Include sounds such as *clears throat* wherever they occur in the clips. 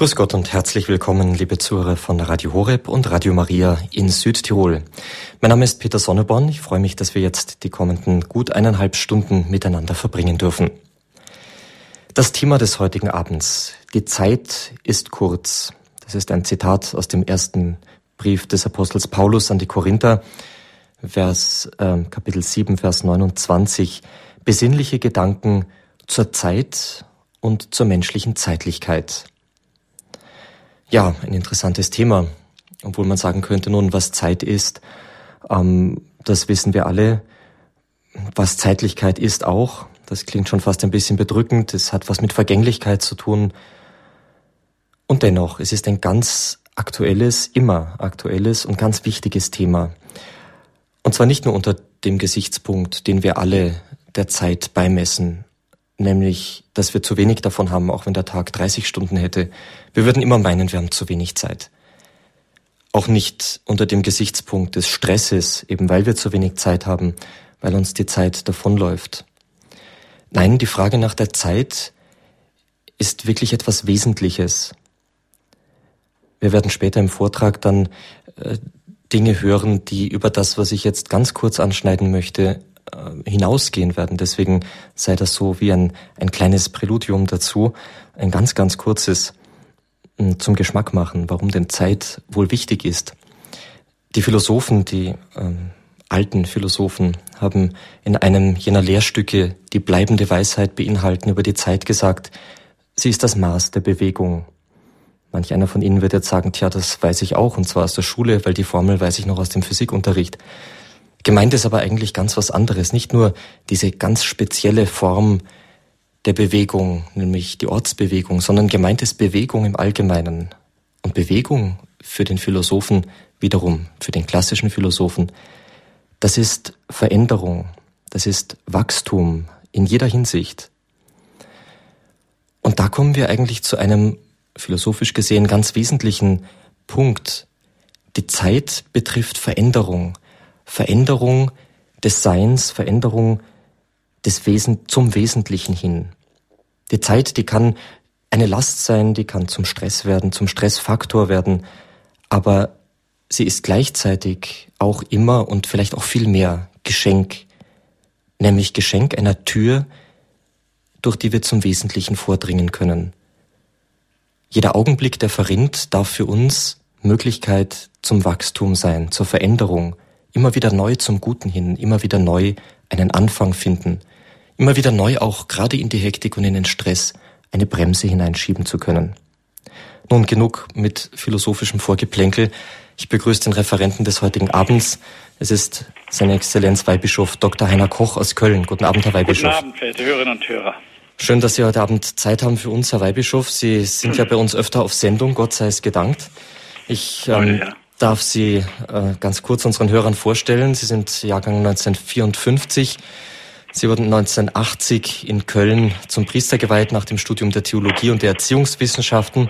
Grüß Gott und herzlich willkommen, liebe Zuhörer von Radio Horeb und Radio Maria in Südtirol. Mein Name ist Peter Sonneborn. Ich freue mich, dass wir jetzt die kommenden gut eineinhalb Stunden miteinander verbringen dürfen. Das Thema des heutigen Abends. Die Zeit ist kurz. Das ist ein Zitat aus dem ersten Brief des Apostels Paulus an die Korinther, Vers, äh, Kapitel 7, Vers 29. Besinnliche Gedanken zur Zeit und zur menschlichen Zeitlichkeit. Ja, ein interessantes Thema, obwohl man sagen könnte, nun, was Zeit ist, ähm, das wissen wir alle. Was Zeitlichkeit ist auch, das klingt schon fast ein bisschen bedrückend, es hat was mit Vergänglichkeit zu tun. Und dennoch, es ist ein ganz aktuelles, immer aktuelles und ganz wichtiges Thema. Und zwar nicht nur unter dem Gesichtspunkt, den wir alle der Zeit beimessen, nämlich, dass wir zu wenig davon haben, auch wenn der Tag 30 Stunden hätte. Wir würden immer meinen, wir haben zu wenig Zeit. Auch nicht unter dem Gesichtspunkt des Stresses, eben weil wir zu wenig Zeit haben, weil uns die Zeit davonläuft. Nein, die Frage nach der Zeit ist wirklich etwas Wesentliches. Wir werden später im Vortrag dann äh, Dinge hören, die über das, was ich jetzt ganz kurz anschneiden möchte, hinausgehen werden. Deswegen sei das so wie ein, ein kleines Präludium dazu, ein ganz, ganz kurzes hm, zum Geschmack machen, warum denn Zeit wohl wichtig ist. Die Philosophen, die ähm, alten Philosophen, haben in einem jener Lehrstücke, die bleibende Weisheit beinhalten, über die Zeit gesagt, sie ist das Maß der Bewegung. Manch einer von Ihnen wird jetzt sagen, tja, das weiß ich auch, und zwar aus der Schule, weil die Formel weiß ich noch aus dem Physikunterricht. Gemeint ist aber eigentlich ganz was anderes, nicht nur diese ganz spezielle Form der Bewegung, nämlich die Ortsbewegung, sondern gemeint ist Bewegung im Allgemeinen. Und Bewegung für den Philosophen wiederum, für den klassischen Philosophen, das ist Veränderung, das ist Wachstum in jeder Hinsicht. Und da kommen wir eigentlich zu einem philosophisch gesehen ganz wesentlichen Punkt. Die Zeit betrifft Veränderung. Veränderung des Seins, Veränderung des Wesen zum Wesentlichen hin. Die Zeit, die kann eine Last sein, die kann zum Stress werden, zum Stressfaktor werden, aber sie ist gleichzeitig auch immer und vielleicht auch viel mehr Geschenk, nämlich Geschenk einer Tür, durch die wir zum Wesentlichen vordringen können. Jeder Augenblick, der verrinnt, darf für uns Möglichkeit zum Wachstum sein, zur Veränderung, immer wieder neu zum Guten hin, immer wieder neu einen Anfang finden, immer wieder neu auch gerade in die Hektik und in den Stress eine Bremse hineinschieben zu können. Nun genug mit philosophischem Vorgeplänkel. Ich begrüße den Referenten des heutigen Abends. Es ist seine Exzellenz Weihbischof Dr. Heiner Koch aus Köln. Guten Abend, Herr Weihbischof. Guten Abend, verehrte Hörerinnen und Hörer. Schön, dass Sie heute Abend Zeit haben für uns, Herr Weihbischof. Sie sind ja bei uns öfter auf Sendung, Gott sei es gedankt. Ich ähm, darf Sie äh, ganz kurz unseren Hörern vorstellen. Sie sind Jahrgang 1954. Sie wurden 1980 in Köln zum Priester geweiht nach dem Studium der Theologie und der Erziehungswissenschaften.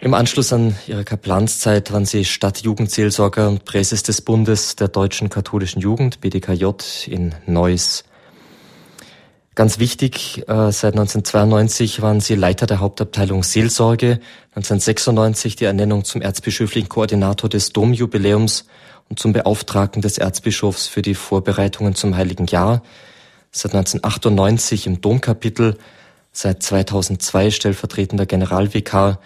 Im Anschluss an Ihre Kaplanszeit waren Sie Stadtjugendseelsorger und Präses des Bundes der Deutschen Katholischen Jugend, BDKJ, in Neuss. Ganz wichtig, äh, seit 1992 waren Sie Leiter der Hauptabteilung Seelsorge, 1996 die Ernennung zum erzbischöflichen Koordinator des Domjubiläums und zum Beauftragten des Erzbischofs für die Vorbereitungen zum Heiligen Jahr, seit 1998 im Domkapitel, seit 2002 stellvertretender Generalvikar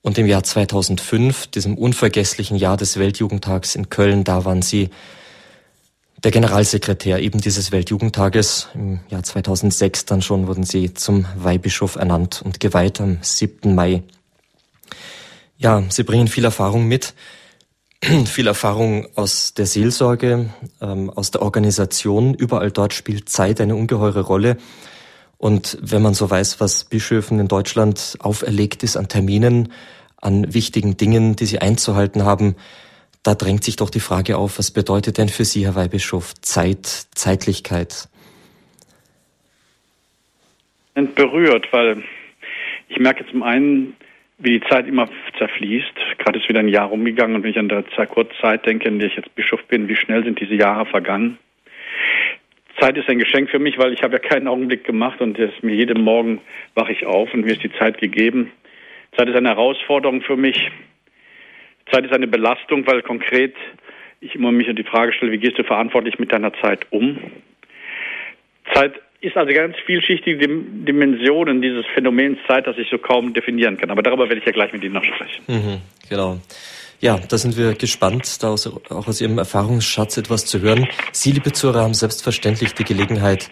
und im Jahr 2005, diesem unvergesslichen Jahr des Weltjugendtags in Köln, da waren Sie der Generalsekretär eben dieses Weltjugendtages. Im Jahr 2006 dann schon wurden sie zum Weihbischof ernannt und geweiht am 7. Mai. Ja, sie bringen viel Erfahrung mit, *clears throat* viel Erfahrung aus der Seelsorge, ähm, aus der Organisation. Überall dort spielt Zeit eine ungeheure Rolle. Und wenn man so weiß, was Bischöfen in Deutschland auferlegt ist an Terminen, an wichtigen Dingen, die sie einzuhalten haben, da drängt sich doch die Frage auf, was bedeutet denn für Sie, Herr Weihbischof, Zeit, Zeitlichkeit? Berührt, weil ich merke zum einen, wie die Zeit immer zerfließt. Gerade ist wieder ein Jahr rumgegangen und wenn ich an der Zeit, Kurzzeit denke, in der ich jetzt Bischof bin, wie schnell sind diese Jahre vergangen. Zeit ist ein Geschenk für mich, weil ich habe ja keinen Augenblick gemacht und mir jeden Morgen wache ich auf und mir ist die Zeit gegeben, Zeit ist eine Herausforderung für mich. Zeit ist eine Belastung, weil konkret ich immer mich die Frage stelle, wie gehst du verantwortlich mit deiner Zeit um? Zeit ist also ganz vielschichtige Dimensionen dieses Phänomens Zeit, das ich so kaum definieren kann. Aber darüber werde ich ja gleich mit Ihnen noch sprechen. Mhm, genau. Ja, da sind wir gespannt, da auch aus Ihrem Erfahrungsschatz etwas zu hören. Sie, liebe Zuhörer, haben selbstverständlich die Gelegenheit,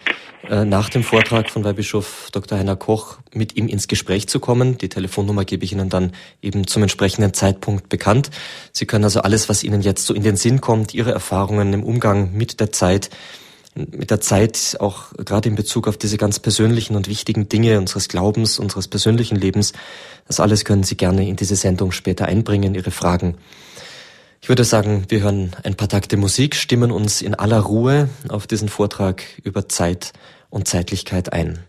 äh, nach dem Vortrag von Weihbischof Dr. Heiner Koch mit ihm ins Gespräch zu kommen. Die Telefonnummer gebe ich Ihnen dann eben zum entsprechenden Zeitpunkt bekannt. Sie können also alles, was Ihnen jetzt so in den Sinn kommt, Ihre Erfahrungen im Umgang mit der Zeit, mit der Zeit auch gerade in Bezug auf diese ganz persönlichen und wichtigen Dinge unseres Glaubens, unseres persönlichen Lebens. Das alles können Sie gerne in diese Sendung später einbringen, Ihre Fragen. Ich würde sagen, wir hören ein paar Takte Musik, stimmen uns in aller Ruhe auf diesen Vortrag über Zeit und Zeitlichkeit ein.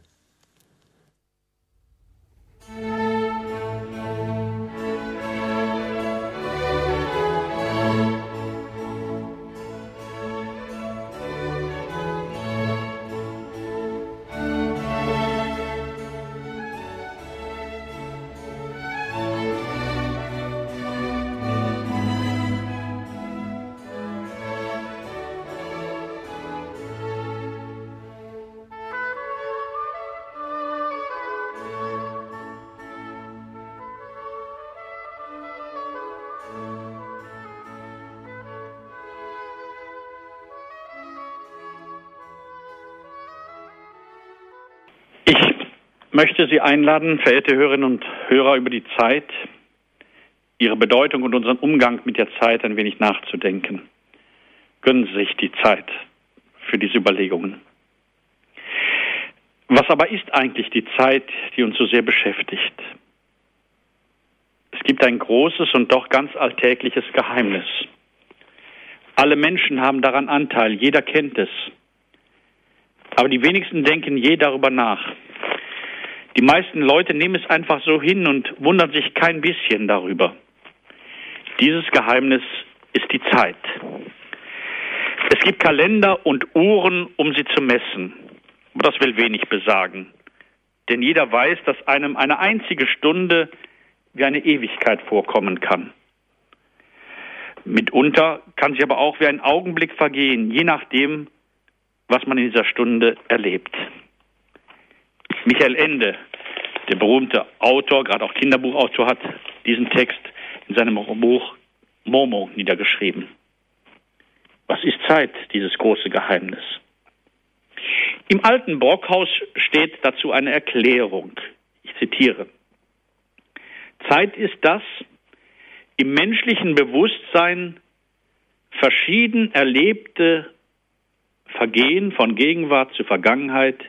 Möchte Sie einladen, verehrte Hörerinnen und Hörer, über die Zeit, ihre Bedeutung und unseren Umgang mit der Zeit ein wenig nachzudenken. Gönnen Sie sich die Zeit für diese Überlegungen. Was aber ist eigentlich die Zeit, die uns so sehr beschäftigt? Es gibt ein großes und doch ganz alltägliches Geheimnis. Alle Menschen haben daran Anteil, jeder kennt es. Aber die wenigsten denken je darüber nach. Die meisten Leute nehmen es einfach so hin und wundern sich kein bisschen darüber. Dieses Geheimnis ist die Zeit. Es gibt Kalender und Uhren, um sie zu messen. Aber das will wenig besagen. Denn jeder weiß, dass einem eine einzige Stunde wie eine Ewigkeit vorkommen kann. Mitunter kann sie aber auch wie ein Augenblick vergehen, je nachdem, was man in dieser Stunde erlebt. Michael Ende, der berühmte Autor, gerade auch Kinderbuchautor, hat diesen Text in seinem Buch Momo niedergeschrieben. Was ist Zeit, dieses große Geheimnis? Im alten Brockhaus steht dazu eine Erklärung. Ich zitiere. Zeit ist das im menschlichen Bewusstsein verschieden erlebte Vergehen von Gegenwart zu Vergangenheit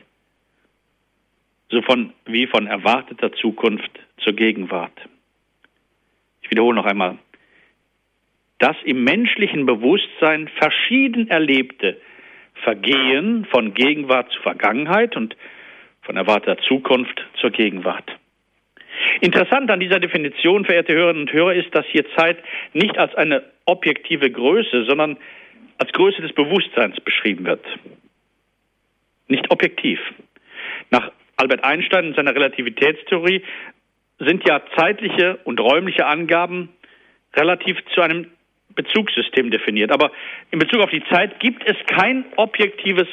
so von, wie von erwarteter Zukunft zur Gegenwart. Ich wiederhole noch einmal. Das im menschlichen Bewusstsein verschieden erlebte Vergehen von Gegenwart zu Vergangenheit und von erwarteter Zukunft zur Gegenwart. Interessant an dieser Definition, verehrte Hörerinnen und Hörer, ist, dass hier Zeit nicht als eine objektive Größe, sondern als Größe des Bewusstseins beschrieben wird. Nicht objektiv. Nach Albert Einstein in seiner Relativitätstheorie sind ja zeitliche und räumliche Angaben relativ zu einem Bezugssystem definiert. Aber in Bezug auf die Zeit gibt es kein objektives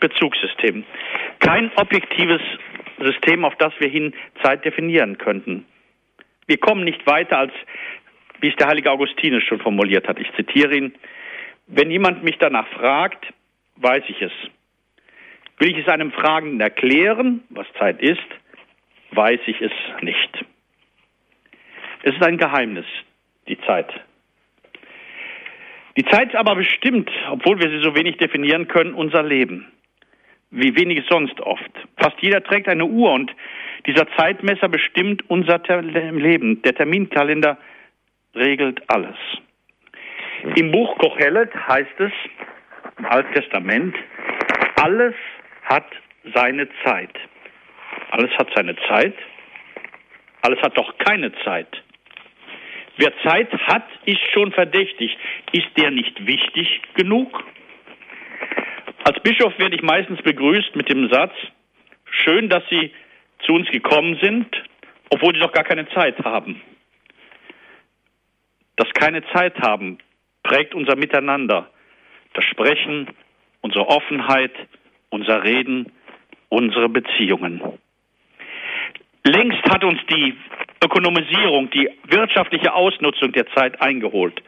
Bezugssystem, kein objektives System, auf das wir hin Zeit definieren könnten. Wir kommen nicht weiter als, wie es der heilige Augustinus schon formuliert hat. Ich zitiere ihn, wenn jemand mich danach fragt, weiß ich es. Will ich es einem Fragenden erklären, was Zeit ist, weiß ich es nicht. Es ist ein Geheimnis, die Zeit. Die Zeit aber bestimmt, obwohl wir sie so wenig definieren können, unser Leben. Wie wenig sonst oft. Fast jeder trägt eine Uhr und dieser Zeitmesser bestimmt unser Leben. Der Terminkalender regelt alles. Im Buch Kochelet heißt es, im Alten Testament, alles hat seine Zeit. Alles hat seine Zeit. Alles hat doch keine Zeit. Wer Zeit hat, ist schon verdächtig. Ist der nicht wichtig genug? Als Bischof werde ich meistens begrüßt mit dem Satz, schön, dass Sie zu uns gekommen sind obwohl sie doch gar keine Zeit haben. Das keine Zeit haben prägt unser Miteinander, das Sprechen, unsere Offenheit, unser Reden, unsere Beziehungen. Längst hat uns die Ökonomisierung, die wirtschaftliche Ausnutzung der Zeit eingeholt.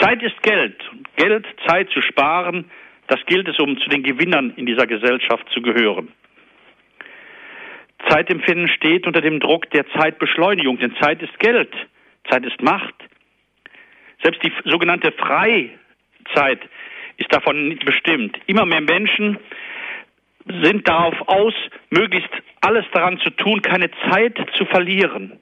Zeit ist Geld. Geld, Zeit zu sparen, das gilt es, um zu den Gewinnern in dieser Gesellschaft zu gehören. Zeitempfinden steht unter dem Druck der Zeitbeschleunigung, denn Zeit ist Geld, Zeit ist Macht. Selbst die sogenannte Freizeit ist davon nicht bestimmt. Immer mehr Menschen sind darauf aus, möglichst alles daran zu tun, keine Zeit zu verlieren.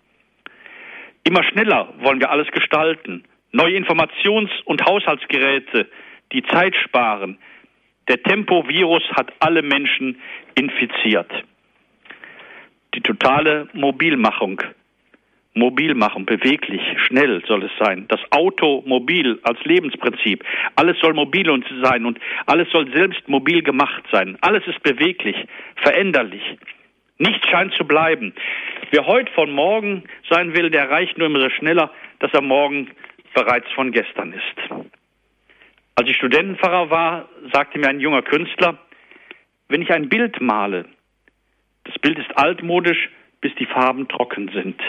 Immer schneller wollen wir alles gestalten. Neue Informations- und Haushaltsgeräte, die Zeit sparen. Der Tempovirus hat alle Menschen infiziert. Die totale Mobilmachung Mobilmachung, beweglich, schnell soll es sein. Das Auto mobil als Lebensprinzip. Alles soll mobil sein und alles soll selbst mobil gemacht sein. Alles ist beweglich, veränderlich. Nichts scheint zu bleiben. Wer heute von morgen sein will, der erreicht nur immer so schneller, dass er morgen bereits von gestern ist. Als ich Studentenpfarrer war, sagte mir ein junger Künstler, wenn ich ein Bild male, das Bild ist altmodisch, bis die Farben trocken sind.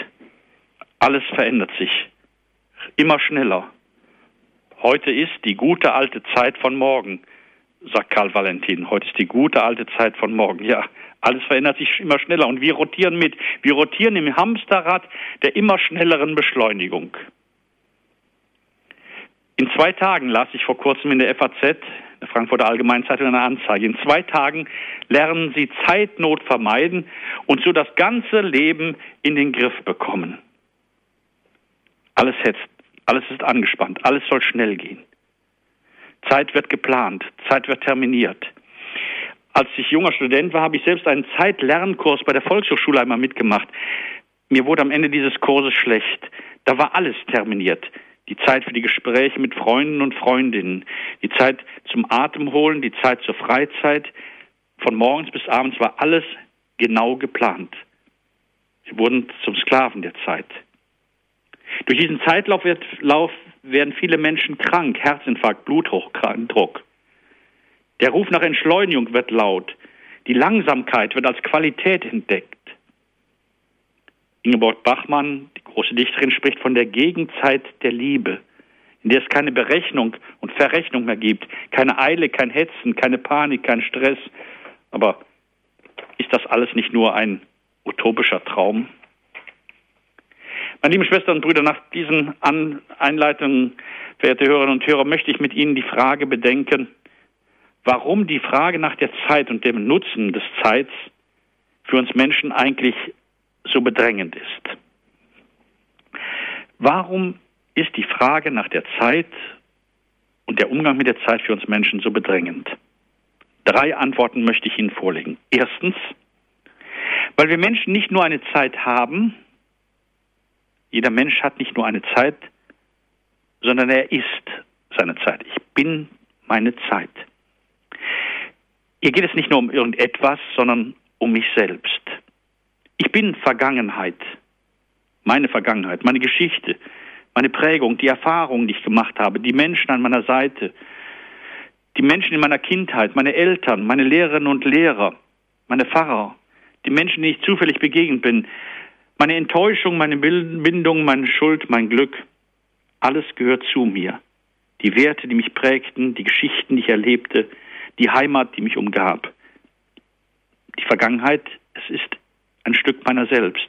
Alles verändert sich immer schneller. Heute ist die gute alte Zeit von morgen, sagt Karl Valentin. Heute ist die gute alte Zeit von morgen. Ja, alles verändert sich immer schneller und wir rotieren mit. Wir rotieren im Hamsterrad der immer schnelleren Beschleunigung. In zwei Tagen las ich vor kurzem in der FAZ, der Frankfurter Allgemeinen Zeitung, eine Anzeige. In zwei Tagen lernen Sie Zeitnot vermeiden und so das ganze Leben in den Griff bekommen. Alles hetzt, alles ist angespannt, alles soll schnell gehen. Zeit wird geplant, Zeit wird terminiert. Als ich junger Student war, habe ich selbst einen Zeitlernkurs bei der Volkshochschule einmal mitgemacht. Mir wurde am Ende dieses Kurses schlecht. Da war alles terminiert. Die Zeit für die Gespräche mit Freunden und Freundinnen, die Zeit zum Atemholen, die Zeit zur Freizeit. Von morgens bis abends war alles genau geplant. Sie wurden zum Sklaven der Zeit. Durch diesen Zeitlauf wird, Lauf werden viele Menschen krank, Herzinfarkt, Bluthochdruck. Der Ruf nach Entschleunigung wird laut. Die Langsamkeit wird als Qualität entdeckt. Ingeborg Bachmann, die große Dichterin, spricht von der Gegenzeit der Liebe, in der es keine Berechnung und Verrechnung mehr gibt, keine Eile, kein Hetzen, keine Panik, kein Stress. Aber ist das alles nicht nur ein utopischer Traum? Meine lieben Schwestern und Brüder, nach diesen Einleitungen, verehrte Hörerinnen und Hörer, möchte ich mit Ihnen die Frage bedenken, warum die Frage nach der Zeit und dem Nutzen des Zeits für uns Menschen eigentlich so bedrängend ist. Warum ist die Frage nach der Zeit und der Umgang mit der Zeit für uns Menschen so bedrängend? Drei Antworten möchte ich Ihnen vorlegen. Erstens, weil wir Menschen nicht nur eine Zeit haben, jeder Mensch hat nicht nur eine Zeit, sondern er ist seine Zeit. Ich bin meine Zeit. Hier geht es nicht nur um irgendetwas, sondern um mich selbst. Ich bin Vergangenheit, meine Vergangenheit, meine Geschichte, meine Prägung, die Erfahrungen, die ich gemacht habe, die Menschen an meiner Seite, die Menschen in meiner Kindheit, meine Eltern, meine Lehrerinnen und Lehrer, meine Pfarrer, die Menschen, denen ich zufällig begegnet bin, meine Enttäuschung, meine Bindung, meine Schuld, mein Glück, alles gehört zu mir. Die Werte, die mich prägten, die Geschichten, die ich erlebte, die Heimat, die mich umgab. Die Vergangenheit, es ist ein Stück meiner selbst.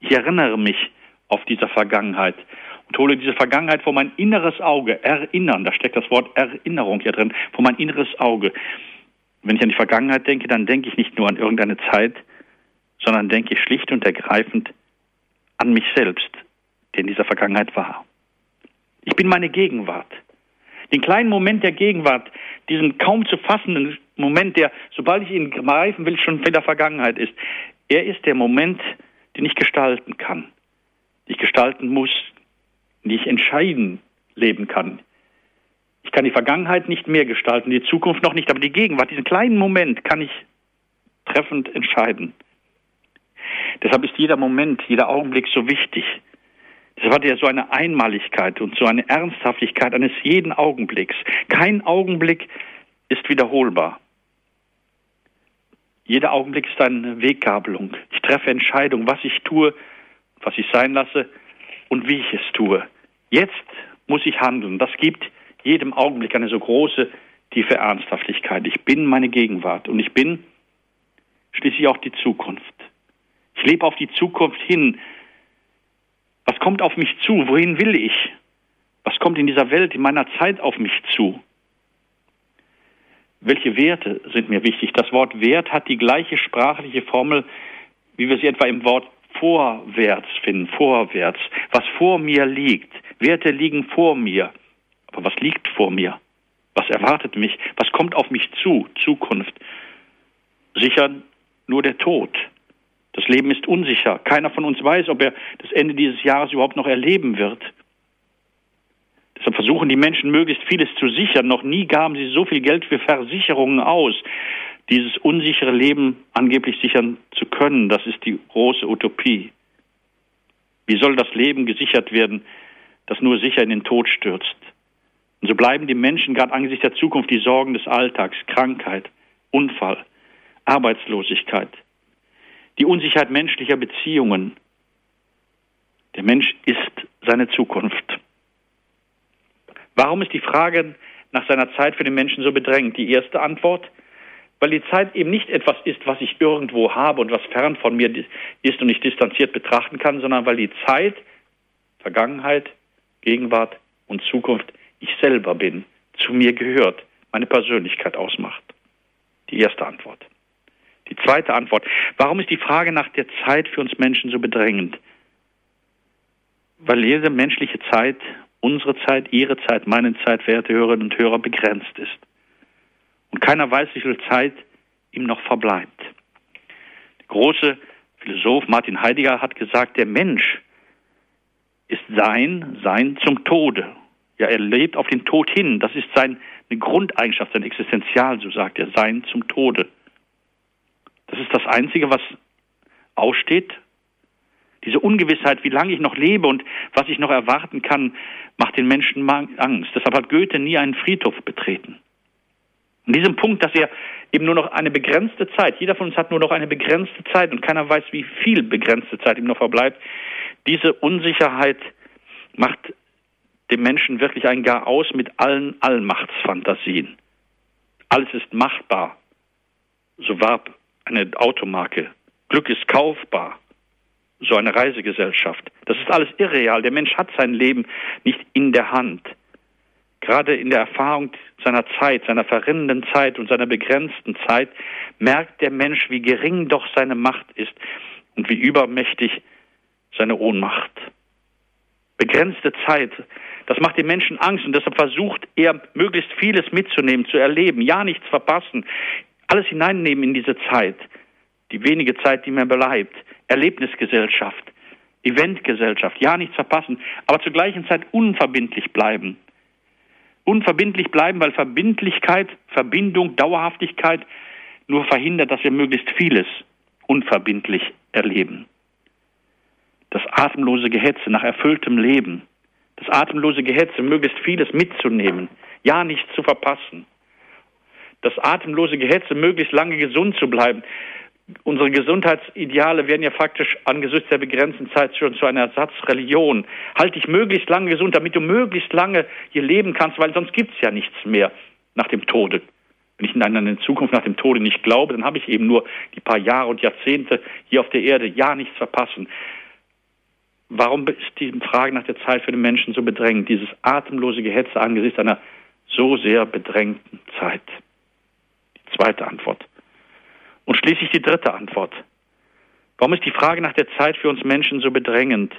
Ich erinnere mich auf diese Vergangenheit und hole diese Vergangenheit vor mein inneres Auge. Erinnern, da steckt das Wort Erinnerung hier drin, vor mein inneres Auge. Wenn ich an die Vergangenheit denke, dann denke ich nicht nur an irgendeine Zeit, sondern denke ich schlicht und ergreifend an mich selbst, der in dieser Vergangenheit war. Ich bin meine Gegenwart. Den kleinen Moment der Gegenwart, diesen kaum zu fassenden Moment, der, sobald ich ihn greifen will, schon in der Vergangenheit ist. Er ist der Moment, den ich gestalten kann, den ich gestalten muss, den ich entscheiden leben kann. Ich kann die Vergangenheit nicht mehr gestalten, die Zukunft noch nicht, aber die Gegenwart, diesen kleinen Moment kann ich treffend entscheiden. Deshalb ist jeder Moment, jeder Augenblick so wichtig. Deshalb hat er so eine Einmaligkeit und so eine Ernsthaftigkeit eines jeden Augenblicks. Kein Augenblick ist wiederholbar. Jeder Augenblick ist eine Weggabelung. Ich treffe Entscheidungen, was ich tue, was ich sein lasse und wie ich es tue. Jetzt muss ich handeln. Das gibt jedem Augenblick eine so große, tiefe Ernsthaftigkeit. Ich bin meine Gegenwart und ich bin schließlich auch die Zukunft. Ich lebe auf die Zukunft hin. Was kommt auf mich zu? Wohin will ich? Was kommt in dieser Welt, in meiner Zeit auf mich zu? Welche Werte sind mir wichtig? Das Wort Wert hat die gleiche sprachliche Formel, wie wir sie etwa im Wort vorwärts finden, vorwärts, was vor mir liegt. Werte liegen vor mir. Aber was liegt vor mir? Was erwartet mich? Was kommt auf mich zu? Zukunft. Sicher nur der Tod. Das Leben ist unsicher. Keiner von uns weiß, ob er das Ende dieses Jahres überhaupt noch erleben wird. Deshalb versuchen die Menschen möglichst vieles zu sichern. Noch nie gaben sie so viel Geld für Versicherungen aus, dieses unsichere Leben angeblich sichern zu können. Das ist die große Utopie. Wie soll das Leben gesichert werden, das nur sicher in den Tod stürzt? Und so bleiben die Menschen gerade angesichts der Zukunft die Sorgen des Alltags, Krankheit, Unfall, Arbeitslosigkeit, die Unsicherheit menschlicher Beziehungen. Der Mensch ist seine Zukunft. Warum ist die Frage nach seiner Zeit für den Menschen so bedrängt? Die erste Antwort, weil die Zeit eben nicht etwas ist, was ich irgendwo habe und was fern von mir ist und ich distanziert betrachten kann, sondern weil die Zeit, Vergangenheit, Gegenwart und Zukunft ich selber bin, zu mir gehört, meine Persönlichkeit ausmacht. Die erste Antwort. Die zweite Antwort. Warum ist die Frage nach der Zeit für uns Menschen so bedrängend? Weil jede menschliche Zeit unsere Zeit, Ihre Zeit, meine Zeit, verehrte Hörerinnen und Hörer, begrenzt ist. Und keiner weiß, wie viel Zeit ihm noch verbleibt. Der große Philosoph Martin Heidegger hat gesagt, der Mensch ist sein, sein zum Tode. Ja, er lebt auf den Tod hin. Das ist seine Grundeigenschaft, sein Existenzial, so sagt er, sein zum Tode. Das ist das Einzige, was aussteht diese Ungewissheit, wie lange ich noch lebe und was ich noch erwarten kann, macht den Menschen Angst. Deshalb hat Goethe nie einen Friedhof betreten. In diesem Punkt, dass er eben nur noch eine begrenzte Zeit, jeder von uns hat nur noch eine begrenzte Zeit und keiner weiß, wie viel begrenzte Zeit ihm noch verbleibt, diese Unsicherheit macht dem Menschen wirklich ein Gar aus mit allen Allmachtsfantasien. Alles ist machbar. So warb eine Automarke. Glück ist kaufbar so eine Reisegesellschaft. Das ist alles irreal. Der Mensch hat sein Leben nicht in der Hand. Gerade in der Erfahrung seiner Zeit, seiner verrinnenden Zeit und seiner begrenzten Zeit merkt der Mensch, wie gering doch seine Macht ist und wie übermächtig seine Ohnmacht. Begrenzte Zeit, das macht den Menschen Angst und deshalb versucht er, möglichst vieles mitzunehmen, zu erleben, ja nichts verpassen, alles hineinnehmen in diese Zeit, die wenige Zeit, die mir bleibt. Erlebnisgesellschaft, Eventgesellschaft, ja nichts verpassen, aber zur gleichen Zeit unverbindlich bleiben. Unverbindlich bleiben, weil Verbindlichkeit, Verbindung, Dauerhaftigkeit nur verhindert, dass wir möglichst vieles unverbindlich erleben. Das atemlose Gehetze nach erfülltem Leben, das atemlose Gehetze, möglichst vieles mitzunehmen, ja nichts zu verpassen. Das atemlose Gehetze, möglichst lange gesund zu bleiben, unsere Gesundheitsideale werden ja faktisch angesichts der begrenzten Zeit schon zu einer Ersatzreligion. Halt dich möglichst lange gesund, damit du möglichst lange hier leben kannst, weil sonst gibt's ja nichts mehr nach dem Tode. Wenn ich in eine Zukunft nach dem Tode nicht glaube, dann habe ich eben nur die paar Jahre und Jahrzehnte hier auf der Erde, ja nichts verpassen. Warum ist die Frage nach der Zeit für den Menschen so bedrängend, dieses atemlose Gehetze angesichts einer so sehr bedrängten Zeit? Zweite Antwort. Und schließlich die dritte Antwort. Warum ist die Frage nach der Zeit für uns Menschen so bedrängend?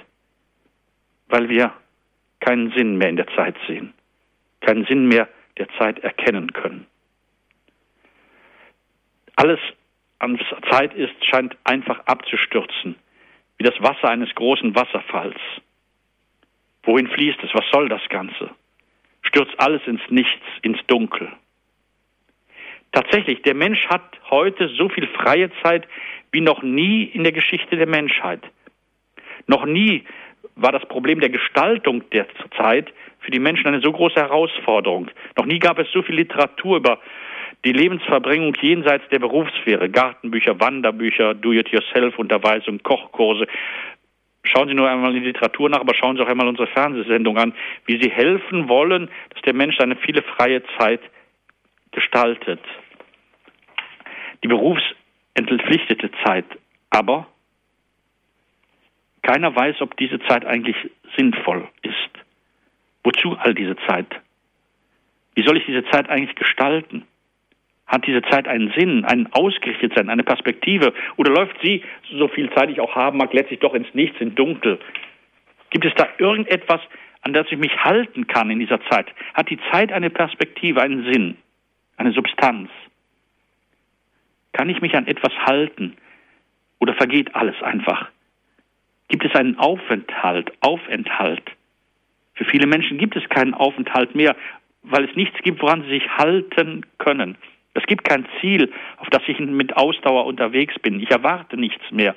Weil wir keinen Sinn mehr in der Zeit sehen, keinen Sinn mehr der Zeit erkennen können. Alles an Zeit ist, scheint einfach abzustürzen, wie das Wasser eines großen Wasserfalls. Wohin fließt es? Was soll das Ganze? Stürzt alles ins Nichts, ins Dunkel. Tatsächlich, der Mensch hat heute so viel freie Zeit wie noch nie in der Geschichte der Menschheit. Noch nie war das Problem der Gestaltung der Zeit für die Menschen eine so große Herausforderung. Noch nie gab es so viel Literatur über die Lebensverbringung jenseits der Berufssphäre. Gartenbücher, Wanderbücher, Do-it-yourself-Unterweisung, Kochkurse. Schauen Sie nur einmal in die Literatur nach, aber schauen Sie auch einmal unsere Fernsehsendung an, wie Sie helfen wollen, dass der Mensch seine viele freie Zeit gestaltet. Die berufsentpflichtete Zeit aber keiner weiß, ob diese Zeit eigentlich sinnvoll ist. Wozu all diese Zeit? Wie soll ich diese Zeit eigentlich gestalten? Hat diese Zeit einen Sinn, einen Ausgerichtetsein, eine Perspektive? Oder läuft sie, so viel Zeit ich auch haben mag, letztlich doch ins Nichts, in Dunkel? Gibt es da irgendetwas, an das ich mich halten kann in dieser Zeit? Hat die Zeit eine Perspektive, einen Sinn, eine Substanz? Kann ich mich an etwas halten? Oder vergeht alles einfach? gibt es einen Aufenthalt, Aufenthalt. Für viele Menschen gibt es keinen Aufenthalt mehr, weil es nichts gibt, woran sie sich halten können. Es gibt kein Ziel, auf das ich mit Ausdauer unterwegs bin. Ich erwarte nichts mehr.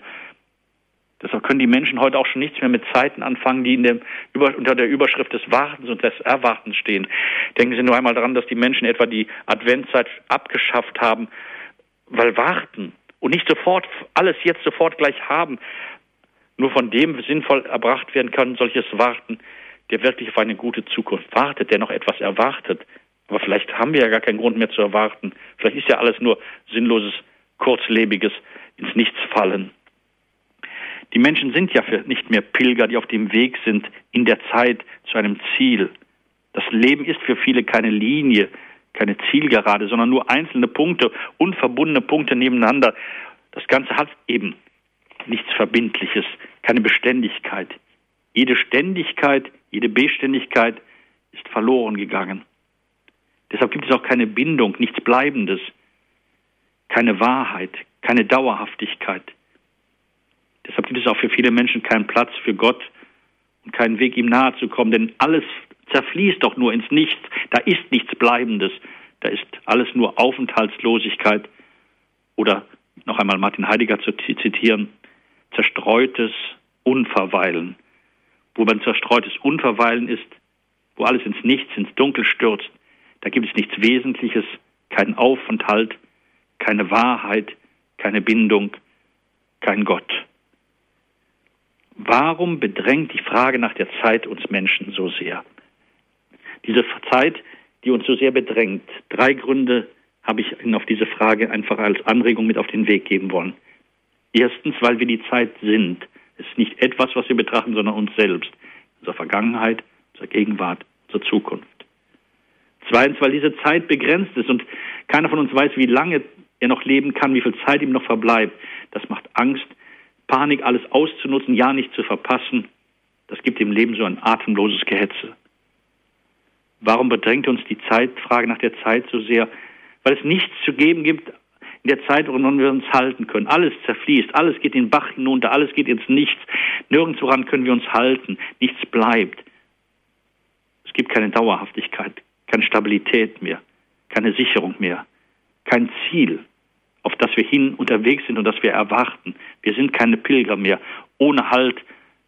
Deshalb können die Menschen heute auch schon nichts mehr mit Zeiten anfangen, die dem, über, unter der Überschrift des Wartens und des Erwartens stehen. Denken Sie nur einmal daran, dass die Menschen etwa die Adventzeit abgeschafft haben, weil warten und nicht sofort alles jetzt sofort gleich haben, nur von dem sinnvoll erbracht werden kann, solches Warten, der wirklich auf eine gute Zukunft wartet, der noch etwas erwartet. Aber vielleicht haben wir ja gar keinen Grund mehr zu erwarten. Vielleicht ist ja alles nur sinnloses, kurzlebiges ins Nichts fallen. Die Menschen sind ja nicht mehr Pilger, die auf dem Weg sind in der Zeit zu einem Ziel. Das Leben ist für viele keine Linie, keine Zielgerade, sondern nur einzelne Punkte, unverbundene Punkte nebeneinander. Das Ganze hat eben nichts Verbindliches, keine Beständigkeit. Jede Ständigkeit, jede Beständigkeit ist verloren gegangen. Deshalb gibt es auch keine Bindung, nichts Bleibendes, keine Wahrheit, keine Dauerhaftigkeit. Deshalb gibt es auch für viele Menschen keinen Platz für Gott und keinen Weg, ihm nahe zu kommen, denn alles zerfließt doch nur ins Nichts. Da ist nichts Bleibendes. Da ist alles nur Aufenthaltslosigkeit oder noch einmal Martin Heidegger zu zitieren, zerstreutes Unverweilen. Wo man zerstreutes Unverweilen ist, wo alles ins Nichts, ins Dunkel stürzt, da gibt es nichts Wesentliches, keinen Aufenthalt, keine Wahrheit, keine Bindung, kein Gott. Warum bedrängt die Frage nach der Zeit uns Menschen so sehr? Diese Zeit, die uns so sehr bedrängt, drei Gründe habe ich Ihnen auf diese Frage einfach als Anregung mit auf den Weg geben wollen. Erstens, weil wir die Zeit sind. Es ist nicht etwas, was wir betrachten, sondern uns selbst. Unsere Vergangenheit, unsere Gegenwart, unsere Zukunft. Zweitens, weil diese Zeit begrenzt ist und keiner von uns weiß, wie lange er noch leben kann, wie viel Zeit ihm noch verbleibt. Das macht Angst, Panik, alles auszunutzen, ja nicht zu verpassen. Das gibt dem Leben so ein atemloses Gehetze. Warum bedrängt uns die Zeitfrage nach der Zeit so sehr? Weil es nichts zu geben gibt, in der Zeit, woran wir uns halten können. Alles zerfließt, alles geht in den Bach hinunter, alles geht ins Nichts. Nirgends woran können wir uns halten. Nichts bleibt. Es gibt keine Dauerhaftigkeit, keine Stabilität mehr, keine Sicherung mehr, kein Ziel, auf das wir hin unterwegs sind und das wir erwarten. Wir sind keine Pilger mehr. Ohne Halt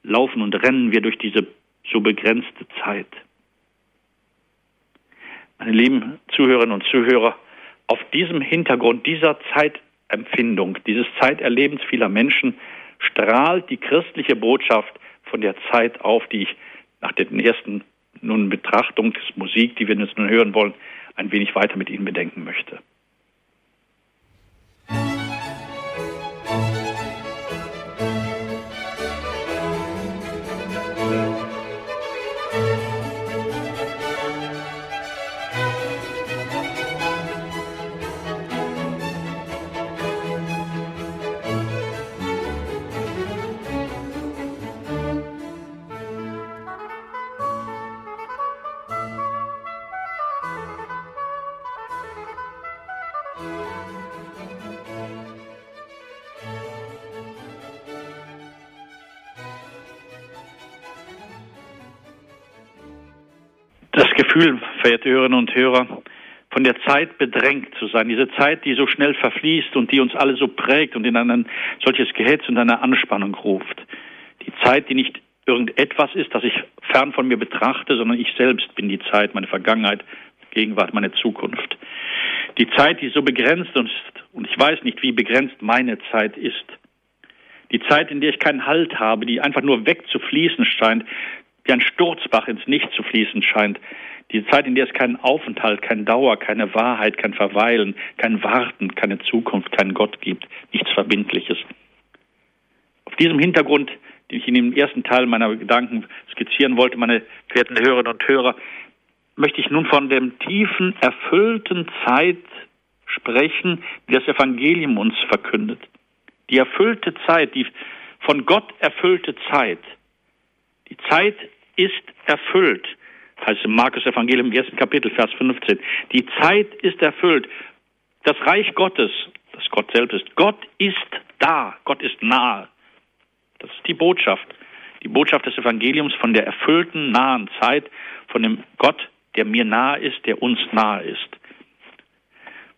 laufen und rennen wir durch diese so begrenzte Zeit. Meine lieben Zuhörerinnen und Zuhörer, auf diesem Hintergrund dieser Zeitempfindung, dieses Zeiterlebens vieler Menschen, strahlt die christliche Botschaft von der Zeit auf, die ich nach den ersten nun Betrachtungsmusik, die wir jetzt nun hören wollen, ein wenig weiter mit Ihnen bedenken möchte. Gefühl, verehrte Hörerinnen und Hörer, von der Zeit bedrängt zu sein, diese Zeit, die so schnell verfließt und die uns alle so prägt und in ein solches Gehetz und eine Anspannung ruft. Die Zeit, die nicht irgendetwas ist, das ich fern von mir betrachte, sondern ich selbst bin die Zeit, meine Vergangenheit, Gegenwart, meine Zukunft. Die Zeit, die so begrenzt ist, und ich weiß nicht, wie begrenzt meine Zeit ist. Die Zeit, in der ich keinen Halt habe, die einfach nur wegzufließen scheint, wie ein Sturzbach ins Nichts zu fließen scheint. Die Zeit, in der es keinen Aufenthalt, keine Dauer, keine Wahrheit, kein Verweilen, kein Warten, keine Zukunft, keinen Gott gibt, nichts Verbindliches. Auf diesem Hintergrund, den ich in dem ersten Teil meiner Gedanken skizzieren wollte, meine verehrten Hörerinnen und Hörer, möchte ich nun von dem tiefen, erfüllten Zeit sprechen, die das Evangelium uns verkündet. Die erfüllte Zeit, die von Gott erfüllte Zeit. Die Zeit ist erfüllt, heißt im Markus Evangelium im ersten Kapitel, Vers 15. Die Zeit ist erfüllt. Das Reich Gottes, das Gott selbst ist, Gott ist da, Gott ist nahe. Das ist die Botschaft. Die Botschaft des Evangeliums von der erfüllten, nahen Zeit, von dem Gott, der mir nahe ist, der uns nahe ist.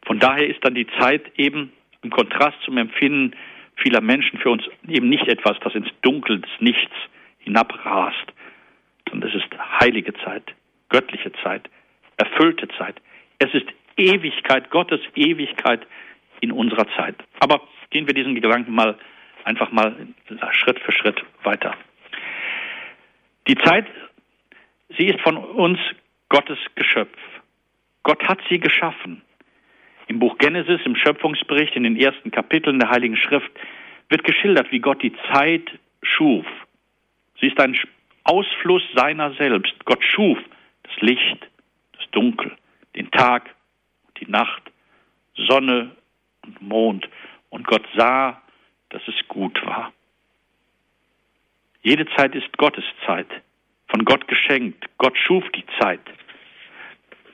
Von daher ist dann die Zeit eben im Kontrast zum Empfinden vieler Menschen für uns eben nicht etwas, das ins Dunkel des Nichts hinabrast, sondern es ist heilige Zeit, göttliche Zeit, erfüllte Zeit. Es ist Ewigkeit, Gottes Ewigkeit in unserer Zeit. Aber gehen wir diesen Gedanken mal einfach mal Schritt für Schritt weiter. Die Zeit, sie ist von uns Gottes Geschöpf. Gott hat sie geschaffen. Im Buch Genesis, im Schöpfungsbericht, in den ersten Kapiteln der Heiligen Schrift, wird geschildert, wie Gott die Zeit schuf. Sie ist ein Ausfluss seiner selbst. Gott schuf das Licht, das Dunkel, den Tag, die Nacht, Sonne und Mond. Und Gott sah, dass es gut war. Jede Zeit ist Gottes Zeit, von Gott geschenkt. Gott schuf die Zeit.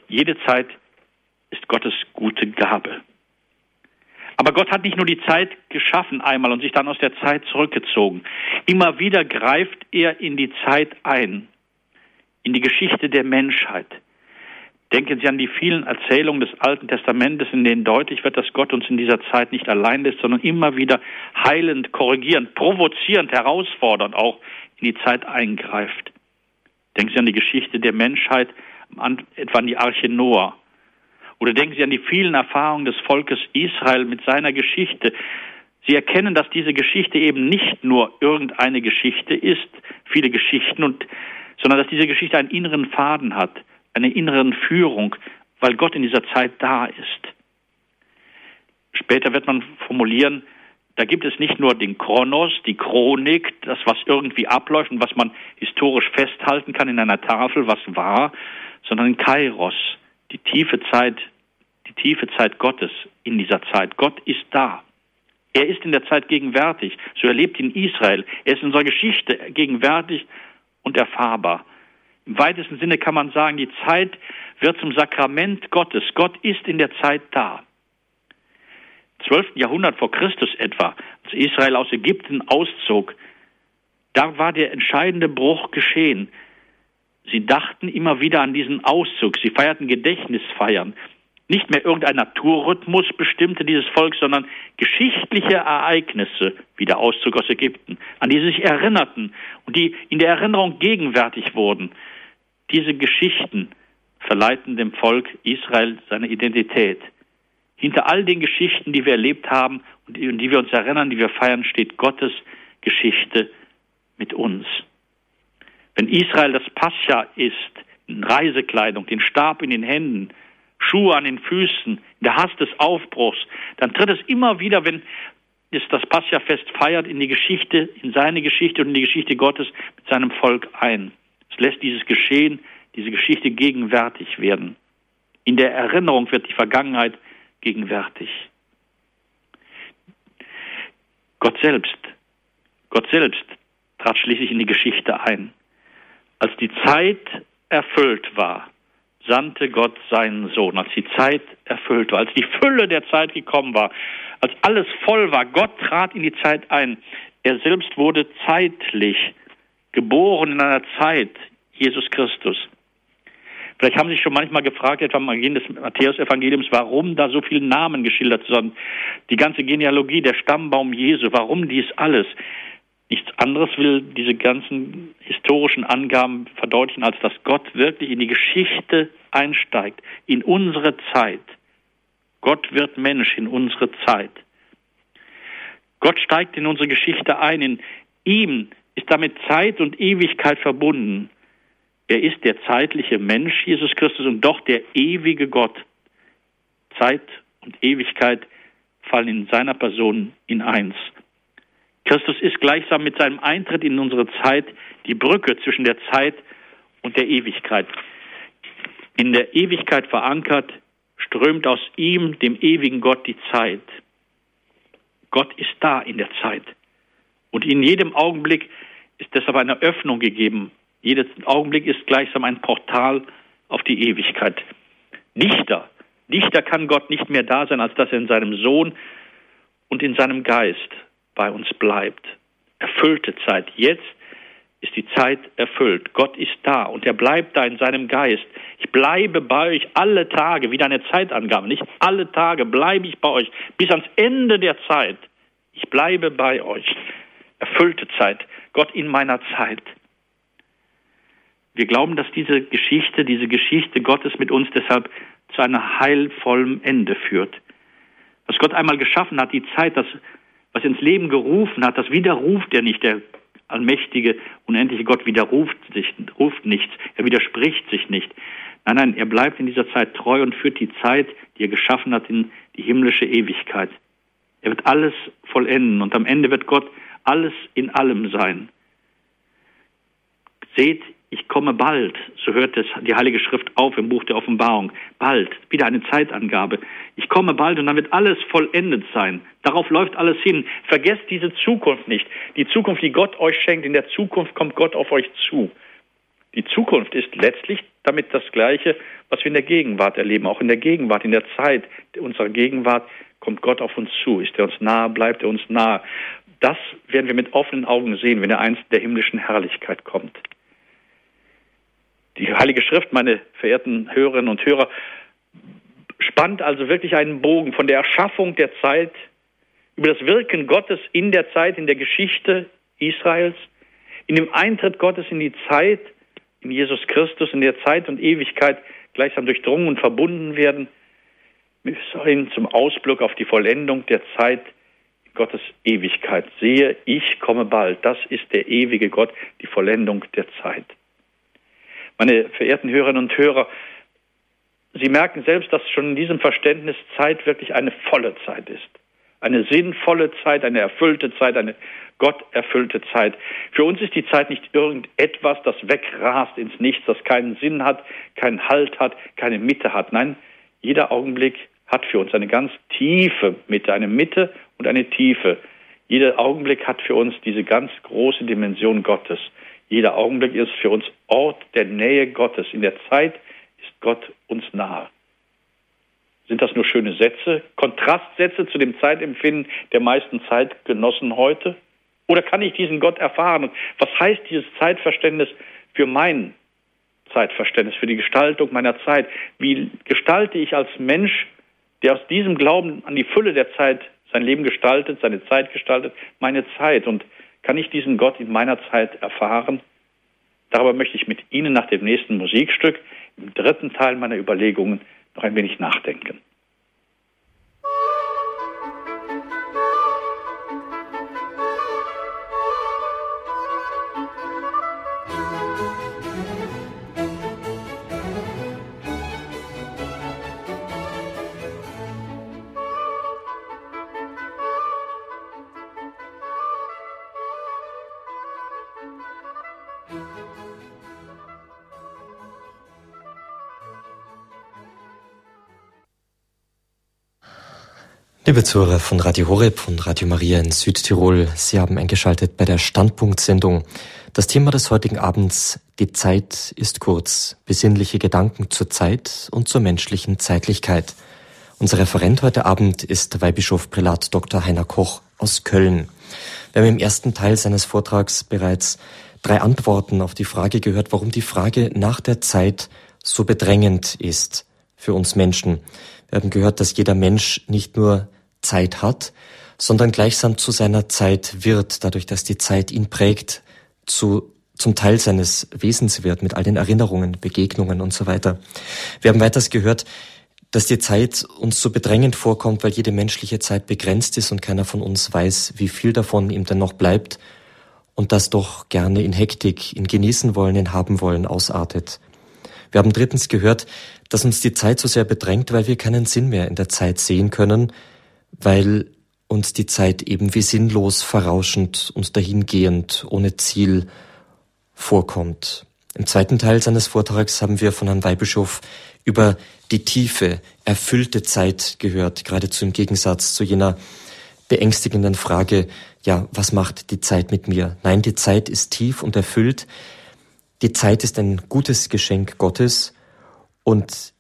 Jede Zeit ist Gottes gute Gabe. Aber Gott hat nicht nur die Zeit geschaffen einmal und sich dann aus der Zeit zurückgezogen. Immer wieder greift er in die Zeit ein, in die Geschichte der Menschheit. Denken Sie an die vielen Erzählungen des Alten Testamentes, in denen deutlich wird, dass Gott uns in dieser Zeit nicht allein lässt, sondern immer wieder heilend, korrigierend, provozierend, herausfordernd auch in die Zeit eingreift. Denken Sie an die Geschichte der Menschheit, etwa an die Arche Noah. Oder denken Sie an die vielen Erfahrungen des Volkes Israel mit seiner Geschichte. Sie erkennen, dass diese Geschichte eben nicht nur irgendeine Geschichte ist, viele Geschichten, und, sondern dass diese Geschichte einen inneren Faden hat, eine inneren Führung, weil Gott in dieser Zeit da ist. Später wird man formulieren, da gibt es nicht nur den Chronos, die Chronik, das, was irgendwie abläuft und was man historisch festhalten kann in einer Tafel, was war, sondern Kairos, die tiefe Zeit die tiefe Zeit Gottes in dieser Zeit. Gott ist da. Er ist in der Zeit gegenwärtig. So erlebt ihn Israel. Er ist in unserer Geschichte gegenwärtig und erfahrbar. Im weitesten Sinne kann man sagen, die Zeit wird zum Sakrament Gottes. Gott ist in der Zeit da. Im 12. Jahrhundert vor Christus etwa, als Israel aus Ägypten auszog, da war der entscheidende Bruch geschehen. Sie dachten immer wieder an diesen Auszug. Sie feierten Gedächtnisfeiern nicht mehr irgendein Naturrhythmus bestimmte dieses Volk, sondern geschichtliche Ereignisse, wie der Auszug aus Ägypten, an die sie sich erinnerten und die in der Erinnerung gegenwärtig wurden. Diese Geschichten verleiten dem Volk Israel seine Identität. Hinter all den Geschichten, die wir erlebt haben und die wir uns erinnern, die wir feiern, steht Gottes Geschichte mit uns. Wenn Israel das Pascha ist, in Reisekleidung, den Stab in den Händen, Schuhe an den Füßen, der Hass des Aufbruchs, dann tritt es immer wieder, wenn es das Pascha-Fest feiert, in die Geschichte, in seine Geschichte und in die Geschichte Gottes mit seinem Volk ein. Es lässt dieses Geschehen, diese Geschichte gegenwärtig werden. In der Erinnerung wird die Vergangenheit gegenwärtig. Gott selbst, Gott selbst trat schließlich in die Geschichte ein. Als die Zeit erfüllt war, sandte Gott seinen Sohn, als die Zeit erfüllt war, als die Fülle der Zeit gekommen war, als alles voll war. Gott trat in die Zeit ein. Er selbst wurde zeitlich geboren in einer Zeit, Jesus Christus. Vielleicht haben Sie sich schon manchmal gefragt, etwa am Beginn des Matthäus-Evangeliums, warum da so viele Namen geschildert sind. Die ganze Genealogie, der Stammbaum Jesu, warum dies alles? Nichts anderes will diese ganzen historischen Angaben verdeutlichen, als dass Gott wirklich in die Geschichte einsteigt, in unsere Zeit. Gott wird Mensch in unsere Zeit. Gott steigt in unsere Geschichte ein. In ihm ist damit Zeit und Ewigkeit verbunden. Er ist der zeitliche Mensch, Jesus Christus, und doch der ewige Gott. Zeit und Ewigkeit fallen in seiner Person in eins. Christus ist gleichsam mit seinem Eintritt in unsere Zeit die Brücke zwischen der Zeit und der Ewigkeit. In der Ewigkeit verankert, strömt aus ihm, dem ewigen Gott, die Zeit. Gott ist da in der Zeit. Und in jedem Augenblick ist deshalb eine Öffnung gegeben. Jeder Augenblick ist gleichsam ein Portal auf die Ewigkeit. Dichter, dichter kann Gott nicht mehr da sein, als dass er in seinem Sohn und in seinem Geist bei uns bleibt. Erfüllte Zeit. Jetzt ist die Zeit erfüllt. Gott ist da und er bleibt da in seinem Geist. Ich bleibe bei euch alle Tage, wieder eine Zeitangabe, nicht alle Tage bleibe ich bei euch bis ans Ende der Zeit. Ich bleibe bei euch. Erfüllte Zeit. Gott in meiner Zeit. Wir glauben, dass diese Geschichte, diese Geschichte Gottes mit uns deshalb zu einem heilvollen Ende führt. Was Gott einmal geschaffen hat, die Zeit, das, was ins Leben gerufen hat, das widerruft er nicht. Der allmächtige, unendliche Gott widerruft sich, ruft nichts. Er widerspricht sich nicht. Nein, nein, er bleibt in dieser Zeit treu und führt die Zeit, die er geschaffen hat, in die himmlische Ewigkeit. Er wird alles vollenden und am Ende wird Gott alles in allem sein. Seht, ich komme bald, so hört es die Heilige Schrift auf im Buch der Offenbarung. Bald, wieder eine Zeitangabe. Ich komme bald und dann wird alles vollendet sein. Darauf läuft alles hin. Vergesst diese Zukunft nicht. Die Zukunft, die Gott euch schenkt, in der Zukunft kommt Gott auf euch zu. Die Zukunft ist letztlich damit das Gleiche, was wir in der Gegenwart erleben. Auch in der Gegenwart, in der Zeit unserer Gegenwart kommt Gott auf uns zu. Ist er uns nahe, bleibt er uns nahe. Das werden wir mit offenen Augen sehen, wenn er einst der himmlischen Herrlichkeit kommt. Die Heilige Schrift, meine verehrten Hörerinnen und Hörer, spannt also wirklich einen Bogen von der Erschaffung der Zeit über das Wirken Gottes in der Zeit, in der Geschichte Israels, in dem Eintritt Gottes in die Zeit, in Jesus Christus, in der Zeit und Ewigkeit gleichsam durchdrungen und verbunden werden, bis hin zum Ausblick auf die Vollendung der Zeit Gottes Ewigkeit. Sehe, ich komme bald. Das ist der ewige Gott, die Vollendung der Zeit. Meine verehrten Hörerinnen und Hörer, Sie merken selbst, dass schon in diesem Verständnis Zeit wirklich eine volle Zeit ist. Eine sinnvolle Zeit, eine erfüllte Zeit, eine gotterfüllte Zeit. Für uns ist die Zeit nicht irgendetwas, das wegrast ins Nichts, das keinen Sinn hat, keinen Halt hat, keine Mitte hat. Nein, jeder Augenblick hat für uns eine ganz tiefe Mitte, eine Mitte und eine Tiefe. Jeder Augenblick hat für uns diese ganz große Dimension Gottes. Jeder Augenblick ist für uns Ort der Nähe Gottes. In der Zeit ist Gott uns nahe. Sind das nur schöne Sätze, Kontrastsätze zu dem Zeitempfinden der meisten Zeitgenossen heute? Oder kann ich diesen Gott erfahren? was heißt dieses Zeitverständnis für mein Zeitverständnis, für die Gestaltung meiner Zeit? Wie gestalte ich als Mensch, der aus diesem Glauben an die Fülle der Zeit sein Leben gestaltet, seine Zeit gestaltet, meine Zeit? Und kann ich diesen Gott in meiner Zeit erfahren? Darüber möchte ich mit Ihnen nach dem nächsten Musikstück im dritten Teil meiner Überlegungen noch ein wenig nachdenken. Liebe Zuhörer von Radio Horeb und Radio Maria in Südtirol, Sie haben eingeschaltet bei der Standpunktsendung. Das Thema des heutigen Abends, die Zeit ist kurz, besinnliche Gedanken zur Zeit und zur menschlichen Zeitlichkeit. Unser Referent heute Abend ist Weihbischof Prälat Dr. Heiner Koch aus Köln. Wir haben im ersten Teil seines Vortrags bereits drei Antworten auf die Frage gehört, warum die Frage nach der Zeit so bedrängend ist für uns Menschen. Wir haben gehört, dass jeder Mensch nicht nur Zeit hat, sondern gleichsam zu seiner Zeit wird, dadurch, dass die Zeit ihn prägt, zu, zum Teil seines Wesens wird, mit all den Erinnerungen, Begegnungen und so weiter. Wir haben weiters gehört, dass die Zeit uns so bedrängend vorkommt, weil jede menschliche Zeit begrenzt ist und keiner von uns weiß, wie viel davon ihm denn noch bleibt und das doch gerne in Hektik, in genießen wollen, in haben wollen ausartet. Wir haben drittens gehört, dass uns die Zeit so sehr bedrängt, weil wir keinen Sinn mehr in der Zeit sehen können, weil uns die Zeit eben wie sinnlos, verrauschend und dahingehend, ohne Ziel vorkommt. Im zweiten Teil seines Vortrags haben wir von Herrn Weihbischof über die tiefe, erfüllte Zeit gehört, geradezu im Gegensatz zu jener beängstigenden Frage, ja, was macht die Zeit mit mir? Nein, die Zeit ist tief und erfüllt. Die Zeit ist ein gutes Geschenk Gottes und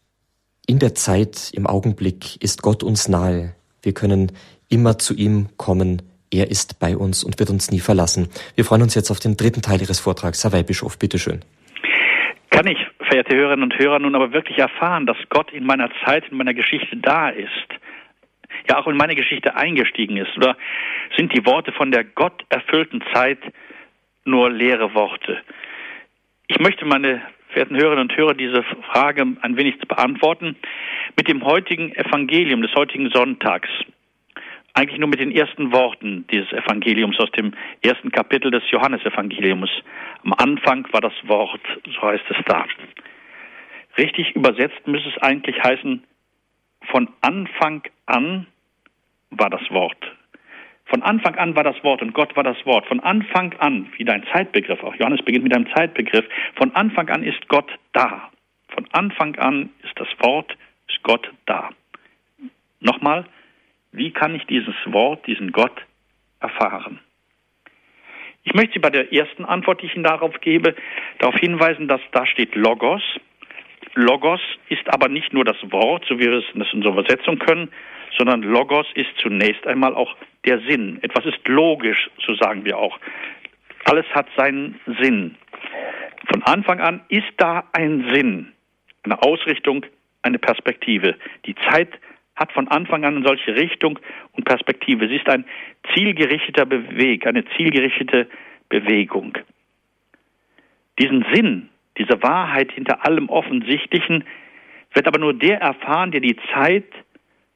in der Zeit, im Augenblick ist Gott uns nahe. Wir können immer zu ihm kommen. Er ist bei uns und wird uns nie verlassen. Wir freuen uns jetzt auf den dritten Teil Ihres Vortrags. Herr Weihbischof, bitteschön. Kann ich, verehrte Hörerinnen und Hörer, nun aber wirklich erfahren, dass Gott in meiner Zeit, in meiner Geschichte da ist? Ja, auch in meine Geschichte eingestiegen ist? Oder sind die Worte von der Gott erfüllten Zeit nur leere Worte? Ich möchte meine verehrten Hörerinnen und Hörer diese Frage ein wenig beantworten mit dem heutigen Evangelium des heutigen Sonntags eigentlich nur mit den ersten Worten dieses Evangeliums aus dem ersten Kapitel des Johannesevangeliums. Am Anfang war das Wort, so heißt es da. Richtig übersetzt müsste es eigentlich heißen, von Anfang an war das Wort. Von Anfang an war das Wort und Gott war das Wort. Von Anfang an, wieder ein Zeitbegriff, auch Johannes beginnt mit einem Zeitbegriff, von Anfang an ist Gott da. Von Anfang an ist das Wort, ist Gott da. Nochmal, wie kann ich dieses Wort, diesen Gott erfahren? Ich möchte Sie bei der ersten Antwort, die ich Ihnen darauf gebe, darauf hinweisen, dass da steht Logos. Logos ist aber nicht nur das Wort, so wie wir es in unserer Übersetzung können, sondern Logos ist zunächst einmal auch der Sinn. Etwas ist logisch, so sagen wir auch. Alles hat seinen Sinn. Von Anfang an ist da ein Sinn, eine Ausrichtung, eine Perspektive. Die Zeit hat von Anfang an eine solche Richtung und Perspektive. Sie ist ein zielgerichteter Beweg, eine zielgerichtete Bewegung. Diesen Sinn, diese Wahrheit hinter allem Offensichtlichen wird aber nur der erfahren, der die Zeit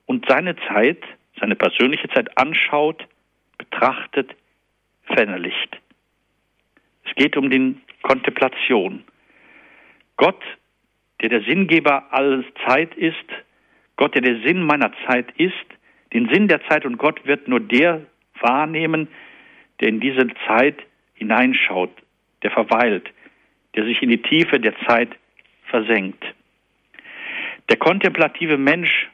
und seine Zeit, seine persönliche Zeit anschaut, betrachtet, verinnerlicht. Es geht um die Kontemplation. Gott, der der Sinngeber alles Zeit ist, Gott, der der Sinn meiner Zeit ist, den Sinn der Zeit und Gott wird nur der wahrnehmen, der in diese Zeit hineinschaut, der verweilt, der sich in die Tiefe der Zeit versenkt. Der kontemplative Mensch,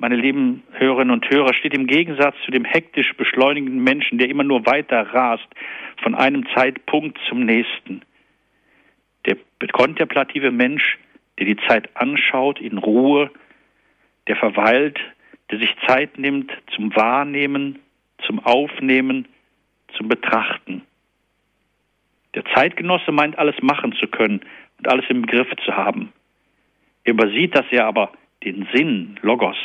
meine lieben Hörerinnen und Hörer, steht im Gegensatz zu dem hektisch beschleunigenden Menschen, der immer nur weiter rast, von einem Zeitpunkt zum nächsten. Der kontemplative Mensch, der die Zeit anschaut in Ruhe, der verweilt, der sich Zeit nimmt zum Wahrnehmen, zum Aufnehmen, zum Betrachten. Der Zeitgenosse meint, alles machen zu können und alles im Begriff zu haben. Er übersieht, dass er aber den Sinn, Logos,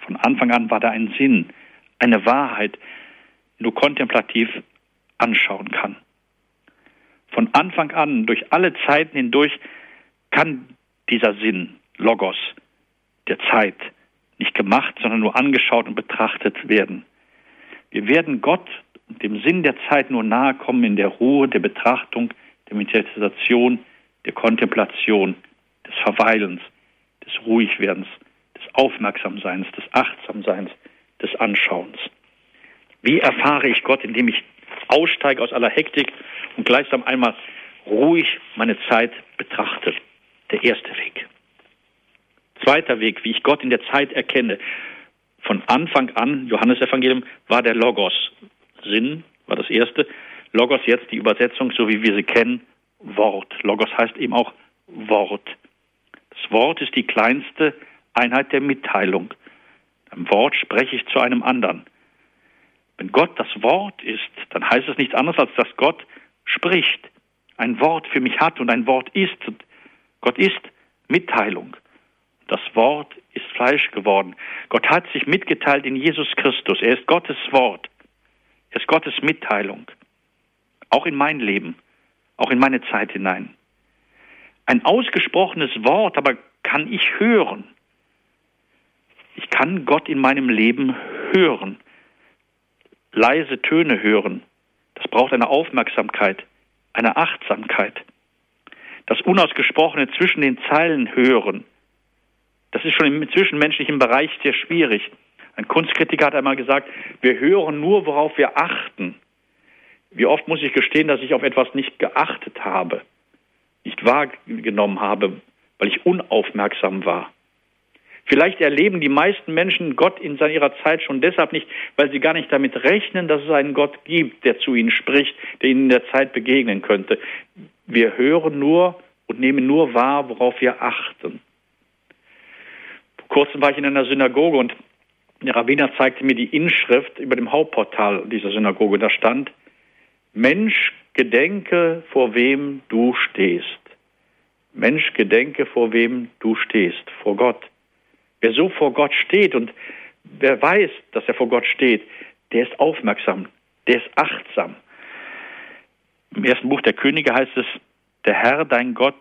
von Anfang an war da ein Sinn, eine Wahrheit, nur kontemplativ anschauen kann. Von Anfang an, durch alle Zeiten hindurch, kann dieser Sinn, Logos, der Zeit, nicht gemacht, sondern nur angeschaut und betrachtet werden. Wir werden Gott und dem Sinn der Zeit nur nahe kommen in der Ruhe der Betrachtung, der Meditation, der Kontemplation, des Verweilens, des Ruhigwerdens, des Aufmerksamseins, des Achtsamseins, des Anschauens. Wie erfahre ich Gott, indem ich aussteige aus aller Hektik und gleichsam einmal ruhig meine Zeit betrachte? Der erste Weg. Zweiter Weg, wie ich Gott in der Zeit erkenne. Von Anfang an, Johannes Evangelium, war der Logos. Sinn war das erste. Logos jetzt die Übersetzung, so wie wir sie kennen, Wort. Logos heißt eben auch Wort. Das Wort ist die kleinste Einheit der Mitteilung. Im Wort spreche ich zu einem anderen. Wenn Gott das Wort ist, dann heißt es nichts anderes, als dass Gott spricht, ein Wort für mich hat und ein Wort ist. Gott ist Mitteilung. Das Wort ist Fleisch geworden. Gott hat sich mitgeteilt in Jesus Christus. Er ist Gottes Wort. Er ist Gottes Mitteilung. Auch in mein Leben, auch in meine Zeit hinein. Ein ausgesprochenes Wort, aber kann ich hören. Ich kann Gott in meinem Leben hören. Leise Töne hören. Das braucht eine Aufmerksamkeit, eine Achtsamkeit. Das Unausgesprochene zwischen den Zeilen hören. Das ist schon im zwischenmenschlichen Bereich sehr schwierig. Ein Kunstkritiker hat einmal gesagt, wir hören nur, worauf wir achten. Wie oft muss ich gestehen, dass ich auf etwas nicht geachtet habe, nicht wahrgenommen habe, weil ich unaufmerksam war. Vielleicht erleben die meisten Menschen Gott in ihrer Zeit schon deshalb nicht, weil sie gar nicht damit rechnen, dass es einen Gott gibt, der zu ihnen spricht, der ihnen in der Zeit begegnen könnte. Wir hören nur und nehmen nur wahr, worauf wir achten. Vor kurzem war ich in einer Synagoge und der Rabbiner zeigte mir die Inschrift über dem Hauptportal dieser Synagoge. Da stand, Mensch, gedenke, vor wem du stehst. Mensch, gedenke, vor wem du stehst, vor Gott. Wer so vor Gott steht und wer weiß, dass er vor Gott steht, der ist aufmerksam, der ist achtsam. Im ersten Buch der Könige heißt es, der Herr, dein Gott,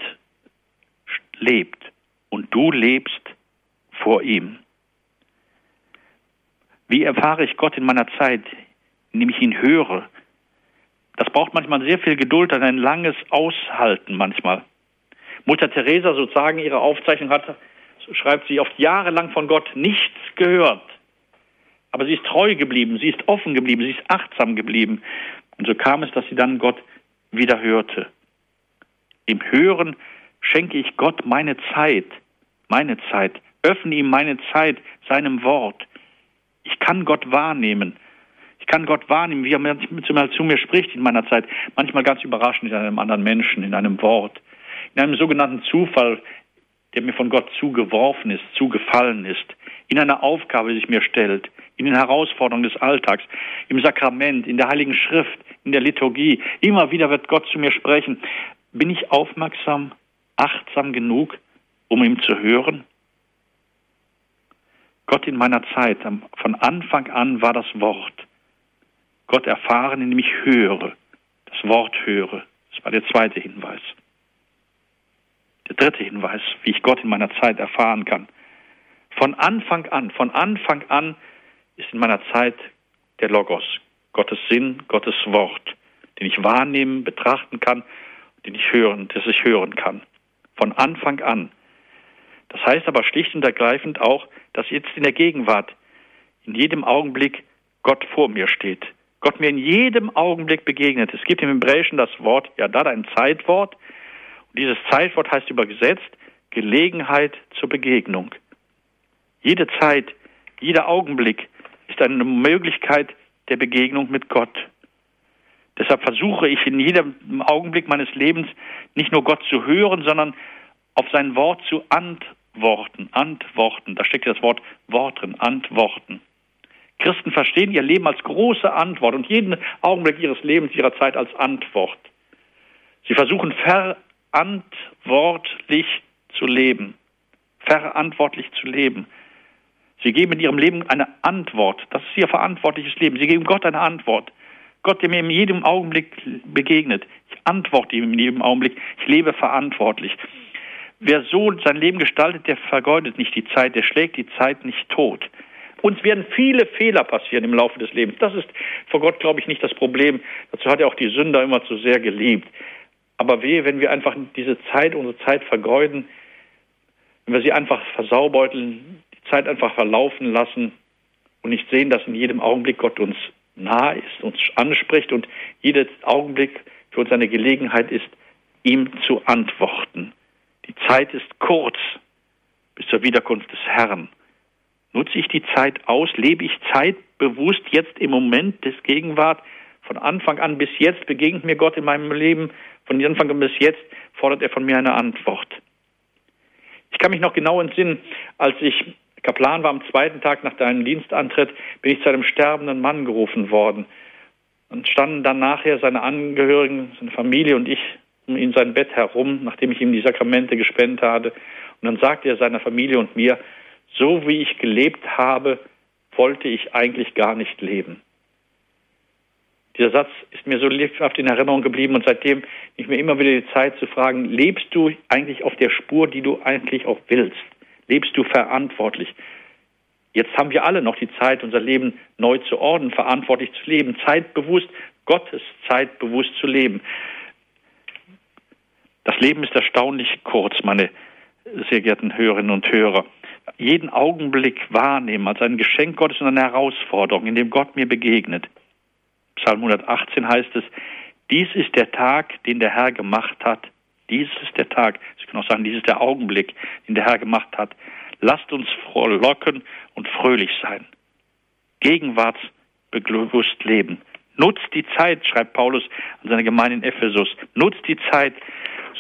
lebt und du lebst vor ihm. Wie erfahre ich Gott in meiner Zeit, indem ich ihn höre? Das braucht manchmal sehr viel Geduld und ein langes Aushalten manchmal. Mutter Teresa sozusagen ihre Aufzeichnung hat schreibt sie, oft jahrelang von Gott nichts gehört. Aber sie ist treu geblieben, sie ist offen geblieben, sie ist achtsam geblieben. Und so kam es, dass sie dann Gott wieder hörte. Im Hören schenke ich Gott meine Zeit, meine Zeit, öffne ihm meine Zeit, seinem Wort. Ich kann Gott wahrnehmen. Ich kann Gott wahrnehmen, wie er manchmal zu mir spricht in meiner Zeit. Manchmal ganz überraschend in einem anderen Menschen, in einem Wort, in einem sogenannten Zufall, der mir von Gott zugeworfen ist, zugefallen ist, in einer Aufgabe, die sich mir stellt, in den Herausforderungen des Alltags, im Sakrament, in der Heiligen Schrift, in der Liturgie. Immer wieder wird Gott zu mir sprechen. Bin ich aufmerksam, achtsam genug, um ihm zu hören? Gott in meiner Zeit, von Anfang an war das Wort. Gott erfahren, indem ich höre, das Wort höre. Das war der zweite Hinweis. Der dritte Hinweis, wie ich Gott in meiner Zeit erfahren kann. Von Anfang an, von Anfang an ist in meiner Zeit der Logos, Gottes Sinn, Gottes Wort, den ich wahrnehmen, betrachten kann, den ich hören, das ich hören kann. Von Anfang an. Das heißt aber schlicht und ergreifend auch, dass jetzt in der Gegenwart, in jedem Augenblick Gott vor mir steht. Gott mir in jedem Augenblick begegnet. Es gibt im Hebräischen das Wort ja da ein Zeitwort, dieses Zeitwort heißt übersetzt Gelegenheit zur Begegnung. Jede Zeit, jeder Augenblick ist eine Möglichkeit der Begegnung mit Gott. Deshalb versuche ich in jedem Augenblick meines Lebens nicht nur Gott zu hören, sondern auf sein Wort zu antworten. Antworten. Da steckt das Wort Wort drin. Antworten. Christen verstehen ihr Leben als große Antwort und jeden Augenblick ihres Lebens, ihrer Zeit als Antwort. Sie versuchen ver verantwortlich zu leben. Verantwortlich zu leben. Sie geben in ihrem Leben eine Antwort. Das ist ihr verantwortliches Leben. Sie geben Gott eine Antwort. Gott, der mir in jedem Augenblick begegnet. Ich antworte ihm in jedem Augenblick. Ich lebe verantwortlich. Wer so sein Leben gestaltet, der vergeudet nicht die Zeit, der schlägt die Zeit nicht tot. Uns werden viele Fehler passieren im Laufe des Lebens. Das ist vor Gott, glaube ich, nicht das Problem. Dazu hat er auch die Sünder immer zu sehr geliebt. Aber wehe, wenn wir einfach diese Zeit, unsere Zeit vergeuden, wenn wir sie einfach versaubeuteln, die Zeit einfach verlaufen lassen und nicht sehen, dass in jedem Augenblick Gott uns nah ist, uns anspricht und jeder Augenblick für uns eine Gelegenheit ist, ihm zu antworten. Die Zeit ist kurz bis zur Wiederkunft des Herrn. Nutze ich die Zeit aus? Lebe ich zeitbewusst jetzt im Moment des Gegenwart? Von Anfang an bis jetzt begegnet mir Gott in meinem Leben von Anfang an bis jetzt fordert er von mir eine Antwort. Ich kann mich noch genau entsinnen, als ich Kaplan war am zweiten Tag nach deinem Dienstantritt, bin ich zu einem sterbenden Mann gerufen worden. Und standen dann nachher seine Angehörigen, seine Familie und ich in sein Bett herum, nachdem ich ihm die Sakramente gespendet hatte. Und dann sagte er seiner Familie und mir, so wie ich gelebt habe, wollte ich eigentlich gar nicht leben. Dieser Satz ist mir so lebhaft in Erinnerung geblieben und seitdem ich mir immer wieder die Zeit zu fragen, lebst du eigentlich auf der Spur, die du eigentlich auch willst? Lebst du verantwortlich? Jetzt haben wir alle noch die Zeit, unser Leben neu zu ordnen, verantwortlich zu leben, zeitbewusst, Gottes zeitbewusst zu leben. Das Leben ist erstaunlich kurz, meine sehr geehrten Hörerinnen und Hörer. Jeden Augenblick wahrnehmen als ein Geschenk Gottes und eine Herausforderung, in dem Gott mir begegnet. Psalm 118 heißt es, dies ist der Tag, den der Herr gemacht hat. Dies ist der Tag, ich kann auch sagen, dies ist der Augenblick, den der Herr gemacht hat. Lasst uns frohlocken und fröhlich sein. Gegenwartsbewusst leben. Nutzt die Zeit, schreibt Paulus an seine Gemeinde in Ephesus. Nutzt die Zeit,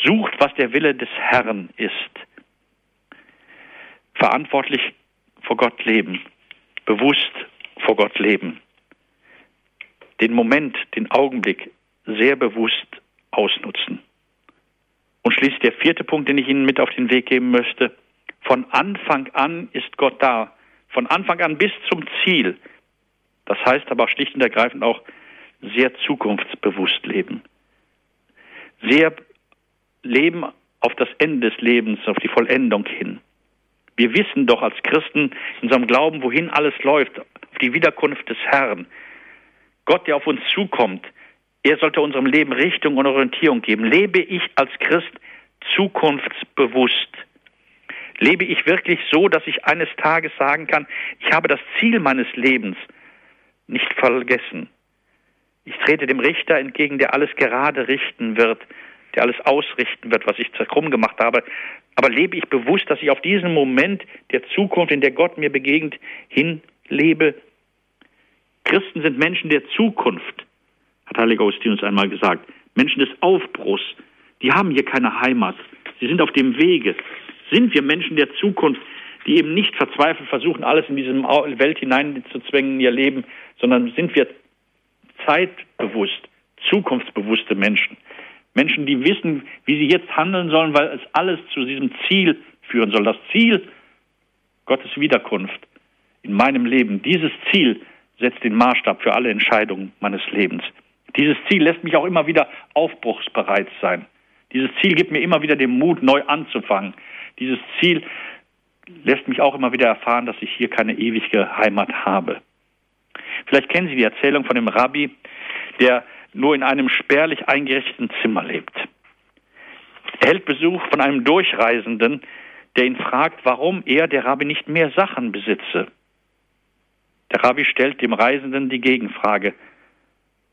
sucht, was der Wille des Herrn ist. Verantwortlich vor Gott leben, bewusst vor Gott leben. Den Moment, den Augenblick sehr bewusst ausnutzen. Und schließlich der vierte Punkt, den ich Ihnen mit auf den Weg geben möchte. Von Anfang an ist Gott da. Von Anfang an bis zum Ziel. Das heißt aber schlicht und ergreifend auch sehr zukunftsbewusst leben. Sehr leben auf das Ende des Lebens, auf die Vollendung hin. Wir wissen doch als Christen in unserem Glauben, wohin alles läuft, auf die Wiederkunft des Herrn. Gott, der auf uns zukommt, er sollte unserem Leben Richtung und Orientierung geben. Lebe ich als Christ zukunftsbewusst? Lebe ich wirklich so, dass ich eines Tages sagen kann, ich habe das Ziel meines Lebens nicht vergessen? Ich trete dem Richter entgegen, der alles gerade richten wird, der alles ausrichten wird, was ich krumm gemacht habe. Aber lebe ich bewusst, dass ich auf diesen Moment der Zukunft, in der Gott mir begegnet, hinlebe? Christen sind Menschen der Zukunft, hat Heiliger Augustinus einmal gesagt. Menschen des Aufbruchs. Die haben hier keine Heimat. Sie sind auf dem Wege. Sind wir Menschen der Zukunft, die eben nicht verzweifelt versuchen, alles in diese Welt hineinzuzwängen in ihr Leben, sondern sind wir zeitbewusst, zukunftsbewusste Menschen. Menschen, die wissen, wie sie jetzt handeln sollen, weil es alles zu diesem Ziel führen soll. Das Ziel Gottes Wiederkunft in meinem Leben, dieses Ziel setzt den Maßstab für alle Entscheidungen meines Lebens. Dieses Ziel lässt mich auch immer wieder aufbruchsbereit sein. Dieses Ziel gibt mir immer wieder den Mut, neu anzufangen. Dieses Ziel lässt mich auch immer wieder erfahren, dass ich hier keine ewige Heimat habe. Vielleicht kennen Sie die Erzählung von dem Rabbi, der nur in einem spärlich eingerichteten Zimmer lebt. Er hält Besuch von einem Durchreisenden, der ihn fragt, warum er, der Rabbi, nicht mehr Sachen besitze. Der Rabbi stellt dem Reisenden die Gegenfrage,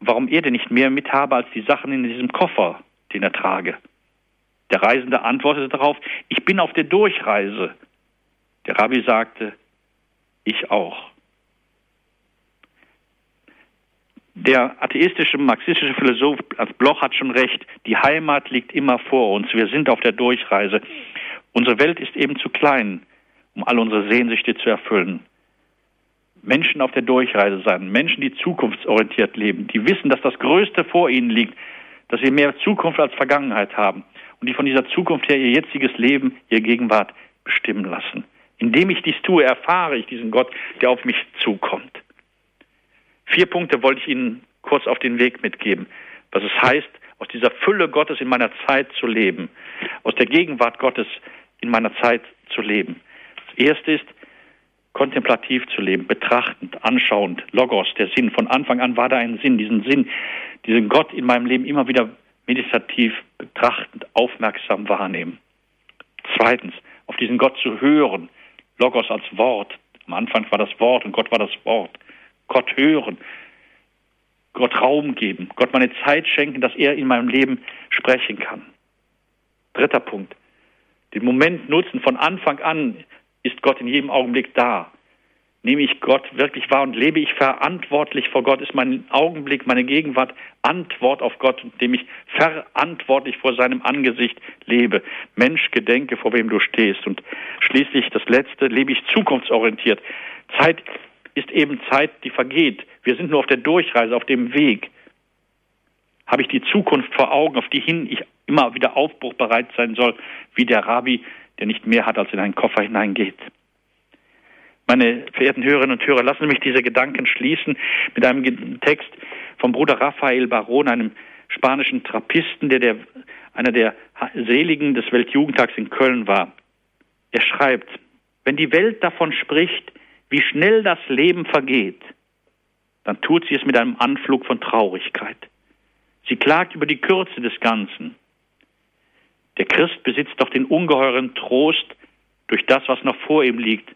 warum er denn nicht mehr mit habe als die Sachen in diesem Koffer, den er trage. Der Reisende antwortete darauf, ich bin auf der Durchreise. Der Rabbi sagte, ich auch. Der atheistische, marxistische Philosoph Bloch hat schon recht. Die Heimat liegt immer vor uns. Wir sind auf der Durchreise. Unsere Welt ist eben zu klein, um all unsere Sehnsüchte zu erfüllen. Menschen auf der Durchreise sein, Menschen, die zukunftsorientiert leben, die wissen, dass das Größte vor ihnen liegt, dass sie mehr Zukunft als Vergangenheit haben und die von dieser Zukunft her ihr jetziges Leben, ihre Gegenwart bestimmen lassen. Indem ich dies tue, erfahre ich diesen Gott, der auf mich zukommt. Vier Punkte wollte ich Ihnen kurz auf den Weg mitgeben, was es heißt, aus dieser Fülle Gottes in meiner Zeit zu leben, aus der Gegenwart Gottes in meiner Zeit zu leben. Das erste ist, kontemplativ zu leben, betrachtend, anschauend, Logos, der Sinn. Von Anfang an war da ein Sinn, diesen Sinn, diesen Gott in meinem Leben immer wieder meditativ, betrachtend, aufmerksam wahrnehmen. Zweitens, auf diesen Gott zu hören, Logos als Wort. Am Anfang war das Wort und Gott war das Wort. Gott hören, Gott Raum geben, Gott meine Zeit schenken, dass er in meinem Leben sprechen kann. Dritter Punkt. Den Moment nutzen. Von Anfang an ist Gott in jedem Augenblick da. Nehme ich Gott wirklich wahr und lebe ich verantwortlich vor Gott, ist mein Augenblick, meine Gegenwart Antwort auf Gott, indem ich verantwortlich vor seinem Angesicht lebe. Mensch, gedenke, vor wem du stehst. Und schließlich das Letzte, lebe ich zukunftsorientiert. Zeit ist eben Zeit, die vergeht. Wir sind nur auf der Durchreise, auf dem Weg. Habe ich die Zukunft vor Augen, auf die hin ich immer wieder aufbruchbereit sein soll, wie der Rabbi, der nicht mehr hat, als in einen Koffer hineingeht? Meine verehrten Hörerinnen und Hörer, lassen Sie mich diese Gedanken schließen mit einem Text vom Bruder Raphael Baron, einem spanischen Trappisten, der, der einer der Seligen des Weltjugendtags in Köln war. Er schreibt, wenn die Welt davon spricht, wie schnell das Leben vergeht, dann tut sie es mit einem Anflug von Traurigkeit. Sie klagt über die Kürze des Ganzen. Der Christ besitzt doch den ungeheuren Trost durch das, was noch vor ihm liegt.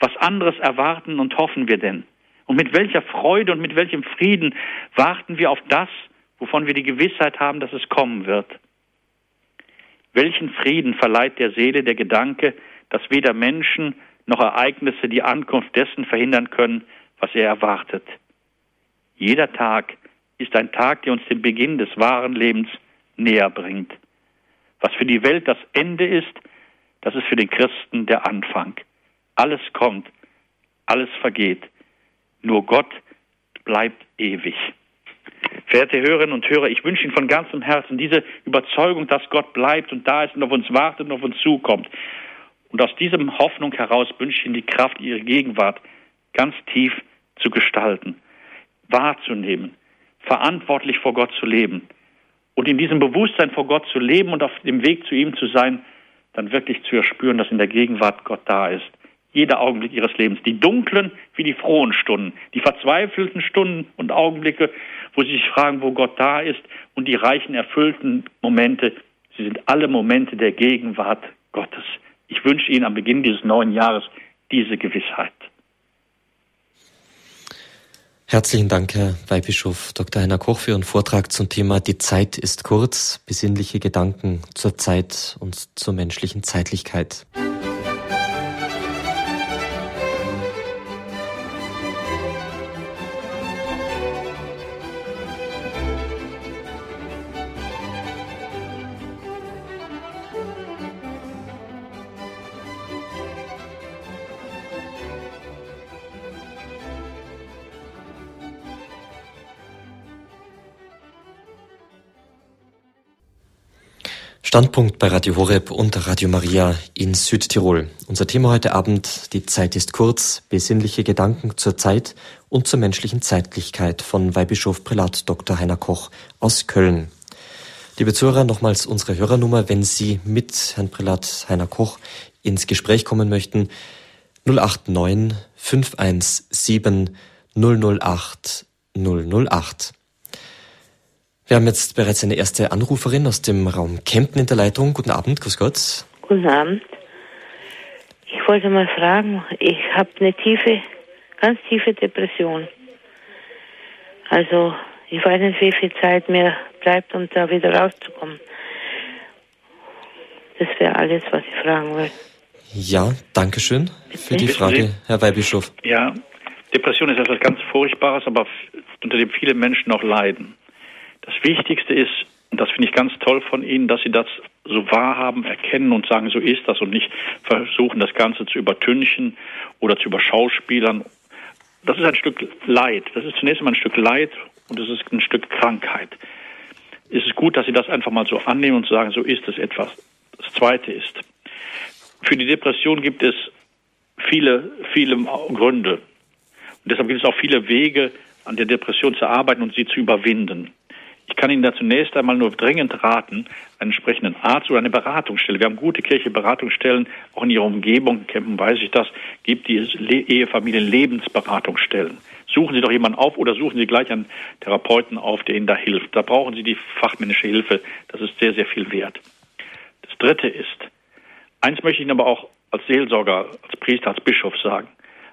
Was anderes erwarten und hoffen wir denn? Und mit welcher Freude und mit welchem Frieden warten wir auf das, wovon wir die Gewissheit haben, dass es kommen wird? Welchen Frieden verleiht der Seele der Gedanke, dass weder Menschen noch Ereignisse die Ankunft dessen verhindern können, was er erwartet? Jeder Tag ist ein Tag, der uns den Beginn des wahren Lebens näher bringt. Was für die Welt das Ende ist, das ist für den Christen der Anfang. Alles kommt, alles vergeht. Nur Gott bleibt ewig. Verehrte Hörerinnen und Hörer, ich wünsche Ihnen von ganzem Herzen diese Überzeugung, dass Gott bleibt und da ist und auf uns wartet und auf uns zukommt. Und aus diesem Hoffnung heraus wünsche ich Ihnen die Kraft, Ihre Gegenwart ganz tief zu gestalten, wahrzunehmen, verantwortlich vor Gott zu leben und in diesem Bewusstsein vor Gott zu leben und auf dem Weg zu ihm zu sein, dann wirklich zu erspüren, dass in der Gegenwart Gott da ist jeder Augenblick ihres Lebens. Die dunklen wie die frohen Stunden, die verzweifelten Stunden und Augenblicke, wo sie sich fragen, wo Gott da ist, und die reichen, erfüllten Momente. Sie sind alle Momente der Gegenwart Gottes. Ich wünsche Ihnen am Beginn dieses neuen Jahres diese Gewissheit. Herzlichen Dank, Herr Weihbischof Dr. Heiner Koch, für Ihren Vortrag zum Thema Die Zeit ist kurz, besinnliche Gedanken zur Zeit und zur menschlichen Zeitlichkeit. Standpunkt bei Radio Horeb und Radio Maria in Südtirol. Unser Thema heute Abend, die Zeit ist kurz, besinnliche Gedanken zur Zeit und zur menschlichen Zeitlichkeit von Weihbischof Prälat Dr. Heiner Koch aus Köln. Liebe Zuhörer, nochmals unsere Hörernummer, wenn Sie mit Herrn Prälat Heiner Koch ins Gespräch kommen möchten, 089 517 008 008. Wir haben jetzt bereits eine erste Anruferin aus dem Raum Kempten in der Leitung. Guten Abend, grüß Gott. Guten Abend. Ich wollte mal fragen, ich habe eine tiefe, ganz tiefe Depression. Also ich weiß nicht, wie viel Zeit mir bleibt, um da wieder rauszukommen. Das wäre alles, was ich fragen will. Ja, danke schön für die Frage, Herr Weihbischof. Ja, Depression ist etwas ganz Furchtbares, aber unter dem viele Menschen auch leiden. Das Wichtigste ist, und das finde ich ganz toll von Ihnen, dass Sie das so wahrhaben, erkennen und sagen, so ist das und nicht versuchen, das Ganze zu übertünchen oder zu überschauspielern. Das ist ein Stück Leid. Das ist zunächst einmal ein Stück Leid und es ist ein Stück Krankheit. Es ist gut, dass Sie das einfach mal so annehmen und sagen, so ist es etwas. Das Zweite ist, für die Depression gibt es viele, viele Gründe. Und deshalb gibt es auch viele Wege, an der Depression zu arbeiten und sie zu überwinden. Ich kann Ihnen da zunächst einmal nur dringend raten, einen entsprechenden Arzt oder eine Beratungsstelle. Wir haben gute kirchliche Beratungsstellen, auch in Ihrer Umgebung, in Kempen weiß ich das, gibt die Ehefamilien Lebensberatungsstellen. Suchen Sie doch jemanden auf oder suchen Sie gleich einen Therapeuten auf, der Ihnen da hilft. Da brauchen Sie die fachmännische Hilfe. Das ist sehr, sehr viel wert. Das Dritte ist, eins möchte ich Ihnen aber auch als Seelsorger, als Priester, als Bischof sagen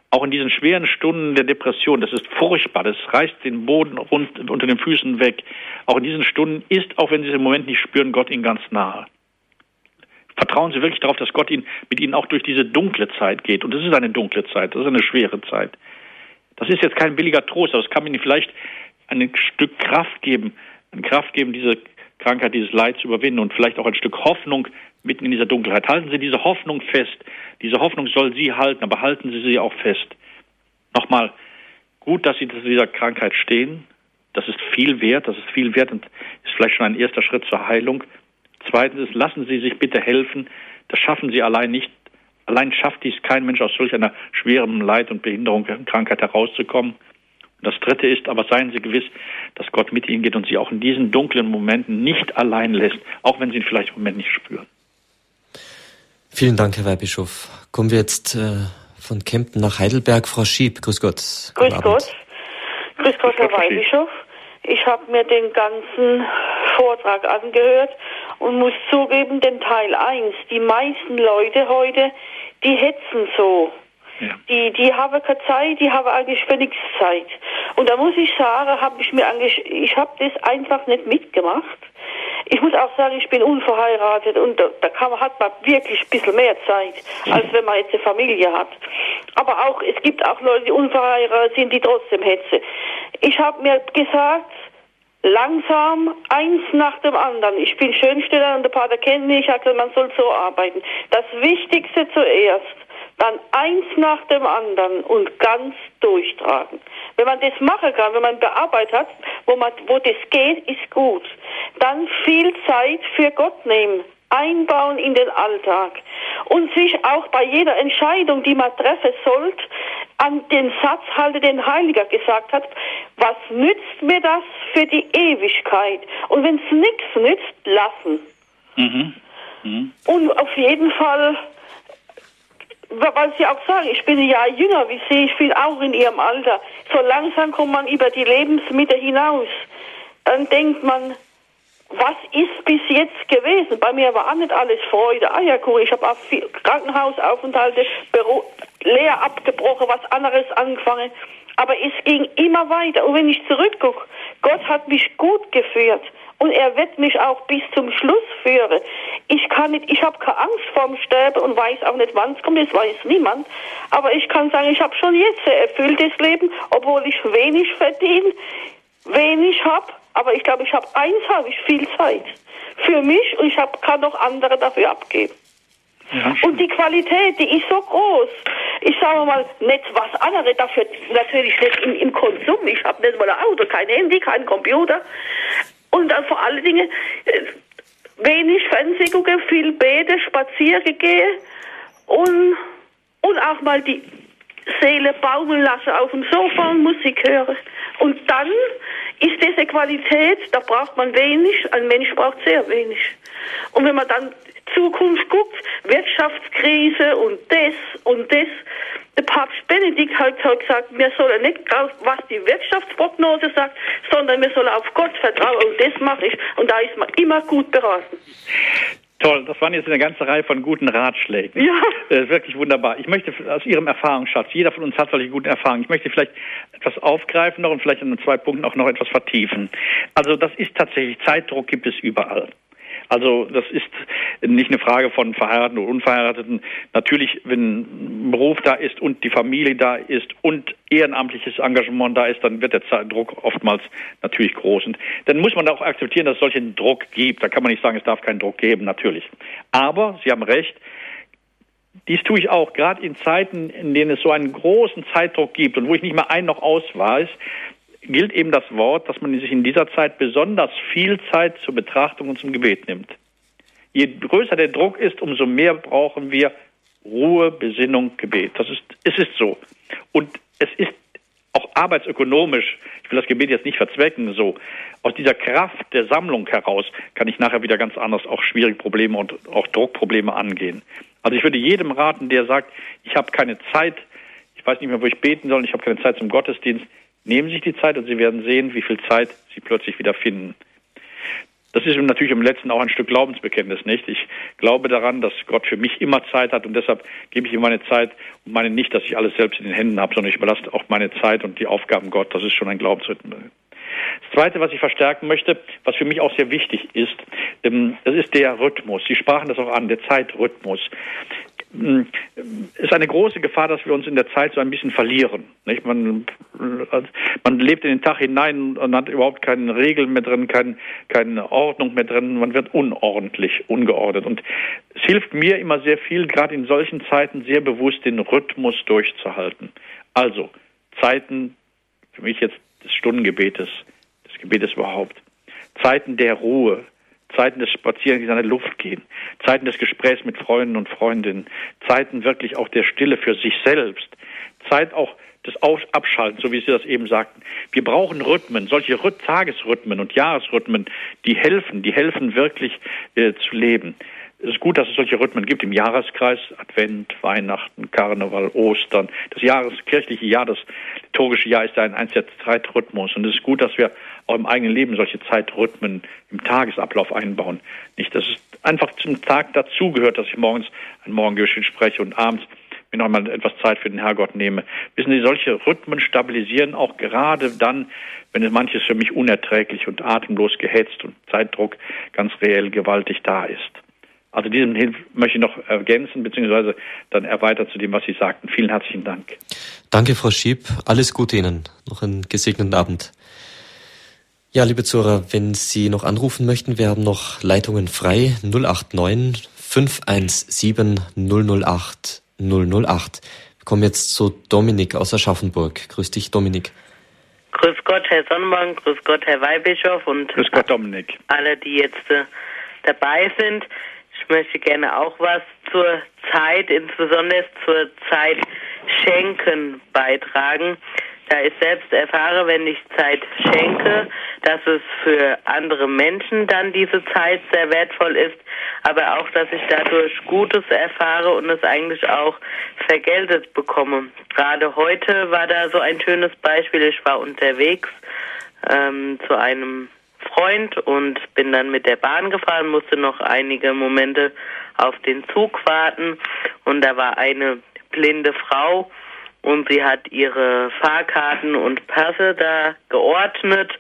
auch in diesen schweren Stunden der Depression, das ist furchtbar, das reißt den Boden rund, unter den Füßen weg. Auch in diesen Stunden ist, auch wenn Sie es im Moment nicht spüren, Gott Ihnen ganz nahe. Vertrauen Sie wirklich darauf, dass Gott Ihnen, mit Ihnen auch durch diese dunkle Zeit geht. Und das ist eine dunkle Zeit, das ist eine schwere Zeit. Das ist jetzt kein billiger Trost, aber es kann Ihnen vielleicht ein Stück Kraft geben, eine Kraft geben, diese Krankheit, dieses Leid zu überwinden und vielleicht auch ein Stück Hoffnung mitten in dieser Dunkelheit. Halten Sie diese Hoffnung fest. Diese Hoffnung soll Sie halten, aber halten Sie sie auch fest. Nochmal, gut, dass Sie zu dieser Krankheit stehen, Das ist viel wert, das ist viel wert und ist vielleicht schon ein erster Schritt zur Heilung. Zweitens, lassen Sie sich bitte helfen. Das schaffen Sie allein nicht. Allein schafft dies kein Mensch aus solch einer schweren Leid und Behinderung, Krankheit herauszukommen. Und das Dritte ist, aber seien Sie gewiss, dass Gott mit Ihnen geht und Sie auch in diesen dunklen Momenten nicht allein lässt, auch wenn Sie ihn vielleicht im Moment nicht spüren. Vielen Dank, Herr Weihbischof. Kommen wir jetzt äh, von Kempten nach Heidelberg. Frau Schieb, grüß Gott. Grüß Gott. Grüß Gott, Herr Weihbischof. Ich habe mir den ganzen Vortrag angehört und muss zugeben, den Teil 1, die meisten Leute heute, die hetzen so. Ja. Die, die haben keine Zeit, die haben eigentlich für nichts Zeit. Und da muss ich sagen, habe ich mir eigentlich, ich habe das einfach nicht mitgemacht. Ich muss auch sagen, ich bin unverheiratet und da, kann man, hat man wirklich ein bisschen mehr Zeit, als wenn man jetzt eine Familie hat. Aber auch, es gibt auch Leute, die unverheiratet sind, die trotzdem hetzen. Ich habe mir gesagt, langsam eins nach dem anderen. Ich bin Schönsteller und der Pater kennt mich, ich habe gesagt, man soll so arbeiten. Das Wichtigste zuerst dann eins nach dem anderen und ganz durchtragen. Wenn man das machen kann, wenn man bearbeitet hat, wo, man, wo das geht, ist gut. Dann viel Zeit für Gott nehmen, einbauen in den Alltag und sich auch bei jeder Entscheidung, die man treffen sollte, an den Satz halten, den Heiliger gesagt hat, was nützt mir das für die Ewigkeit? Und wenn es nichts nützt, lassen. Mhm. Mhm. Und auf jeden Fall was Sie auch sagen, ich bin Jahr jünger wie Sie, ich bin auch in Ihrem Alter. So langsam kommt man über die Lebensmitte hinaus. Dann denkt man, was ist bis jetzt gewesen? Bei mir war auch nicht alles Freude, Eierkuchen. Ich habe auch viel Krankenhausaufenthalte, Büro, leer abgebrochen, was anderes angefangen. Aber es ging immer weiter. Und wenn ich zurückgucke, Gott hat mich gut geführt. Und er wird mich auch bis zum Schluss führen. Ich kann nicht, ich habe keine Angst vorm Sterben und weiß auch nicht, wann es kommt, das weiß niemand. Aber ich kann sagen, ich habe schon jetzt ein erfülltes Leben, obwohl ich wenig verdiene, wenig habe. Aber ich glaube, ich habe eins, habe ich viel Zeit für mich und ich hab, kann noch andere dafür abgeben. Ja. Und die Qualität, die ist so groß. Ich sage mal, nicht was andere dafür, natürlich nicht im, im Konsum. Ich habe nicht mal ein Auto, kein Handy, kein Computer. Und dann vor allen Dingen äh, wenig Fernsehen gucken, viel beten, spazieren gehen und, und auch mal die Seele baumeln lassen auf dem Sofa und Musik hören. Und dann ist diese Qualität, da braucht man wenig, ein Mensch braucht sehr wenig. Und wenn man dann Zukunft guckt, Wirtschaftskrise und das und das, der Papst Benedikt hat gesagt, wir sollen nicht was die Wirtschaftsprognose sagt, sondern wir sollen auf Gott vertrauen und das mache ich. Und da ist man immer gut beraten. Toll, das waren jetzt eine ganze Reihe von guten Ratschlägen. Ja. Das ist wirklich wunderbar. Ich möchte aus Ihrem Erfahrungsschatz, jeder von uns hat solche guten Erfahrungen, ich möchte vielleicht etwas aufgreifen noch und vielleicht an zwei Punkten auch noch etwas vertiefen. Also das ist tatsächlich, Zeitdruck gibt es überall. Also das ist nicht eine Frage von Verheirateten oder Unverheirateten. Natürlich, wenn ein Beruf da ist und die Familie da ist und ehrenamtliches Engagement da ist, dann wird der Druck oftmals natürlich groß. Und dann muss man auch akzeptieren, dass es solchen Druck gibt. Da kann man nicht sagen, es darf keinen Druck geben, natürlich. Aber Sie haben recht, dies tue ich auch, gerade in Zeiten, in denen es so einen großen Zeitdruck gibt und wo ich nicht mehr ein noch aus weiß, gilt eben das Wort, dass man sich in dieser Zeit besonders viel Zeit zur Betrachtung und zum Gebet nimmt. Je größer der Druck ist, umso mehr brauchen wir Ruhe, Besinnung, Gebet. Das ist, es ist so. Und es ist auch arbeitsökonomisch, ich will das Gebet jetzt nicht verzwecken, so, aus dieser Kraft der Sammlung heraus kann ich nachher wieder ganz anders auch schwierige Probleme und auch Druckprobleme angehen. Also ich würde jedem raten, der sagt, ich habe keine Zeit, ich weiß nicht mehr, wo ich beten soll, ich habe keine Zeit zum Gottesdienst, Nehmen sich die Zeit und Sie werden sehen, wie viel Zeit Sie plötzlich wieder finden. Das ist natürlich im letzten auch ein Stück Glaubensbekenntnis, nicht? Ich glaube daran, dass Gott für mich immer Zeit hat und deshalb gebe ich ihm meine Zeit und meine nicht, dass ich alles selbst in den Händen habe, sondern ich überlasse auch meine Zeit und die Aufgaben Gott. Das ist schon ein Glaubensrhythmus. Das Zweite, was ich verstärken möchte, was für mich auch sehr wichtig ist, ähm, das ist der Rhythmus. Sie sprachen das auch an, der Zeitrhythmus. Ist eine große Gefahr, dass wir uns in der Zeit so ein bisschen verlieren. Nicht? Man, man lebt in den Tag hinein und hat überhaupt keine Regeln mehr drin, kein, keine Ordnung mehr drin. Man wird unordentlich, ungeordnet. Und es hilft mir immer sehr viel, gerade in solchen Zeiten sehr bewusst den Rhythmus durchzuhalten. Also Zeiten, für mich jetzt des Stundengebetes, des Gebetes überhaupt. Zeiten der Ruhe, Zeiten des Spazierens in der Luft gehen, Zeiten des Gesprächs mit Freunden und Freundinnen, Zeiten wirklich auch der Stille für sich selbst, Zeit auch des Abschaltens, so wie Sie das eben sagten. Wir brauchen Rhythmen, solche Tagesrhythmen und Jahresrhythmen, die helfen, die helfen wirklich äh, zu leben. Es ist gut, dass es solche Rhythmen gibt im Jahreskreis, Advent, Weihnachten, Karneval, Ostern. Das jahreskirchliche Jahr, das liturgische Jahr ist ein einziger Zeitrhythmus. Und es ist gut, dass wir auch im eigenen Leben solche Zeitrhythmen im Tagesablauf einbauen. Nicht, dass es einfach zum Tag dazugehört, dass ich morgens ein Morgengebet spreche und abends mir nochmal etwas Zeit für den Herrgott nehme. Wissen Sie, solche Rhythmen stabilisieren auch gerade dann, wenn es manches für mich unerträglich und atemlos gehetzt und Zeitdruck ganz reell gewaltig da ist. Also diesen Hilf möchte ich noch ergänzen, beziehungsweise dann erweitert zu dem, was Sie sagten. Vielen herzlichen Dank. Danke, Frau Schieb. Alles Gute Ihnen. Noch einen gesegneten Abend. Ja, liebe Zuhörer, wenn Sie noch anrufen möchten, wir haben noch Leitungen frei. 089 517 008 008. Wir kommen jetzt zu Dominik aus Aschaffenburg. Grüß dich, Dominik. Grüß Gott, Herr Sonnenborn, grüß Gott, Herr Weihbischof und grüß Gott, Dominik. alle, die jetzt äh, dabei sind. Ich möchte gerne auch was zur Zeit, insbesondere zur Zeit Schenken beitragen. Da ich selbst erfahre, wenn ich Zeit schenke, dass es für andere Menschen dann diese Zeit sehr wertvoll ist, aber auch, dass ich dadurch Gutes erfahre und es eigentlich auch vergeltet bekomme. Gerade heute war da so ein schönes Beispiel. Ich war unterwegs ähm, zu einem Freund und bin dann mit der Bahn gefahren, musste noch einige Momente auf den Zug warten und da war eine blinde Frau und sie hat ihre Fahrkarten und Pässe da geordnet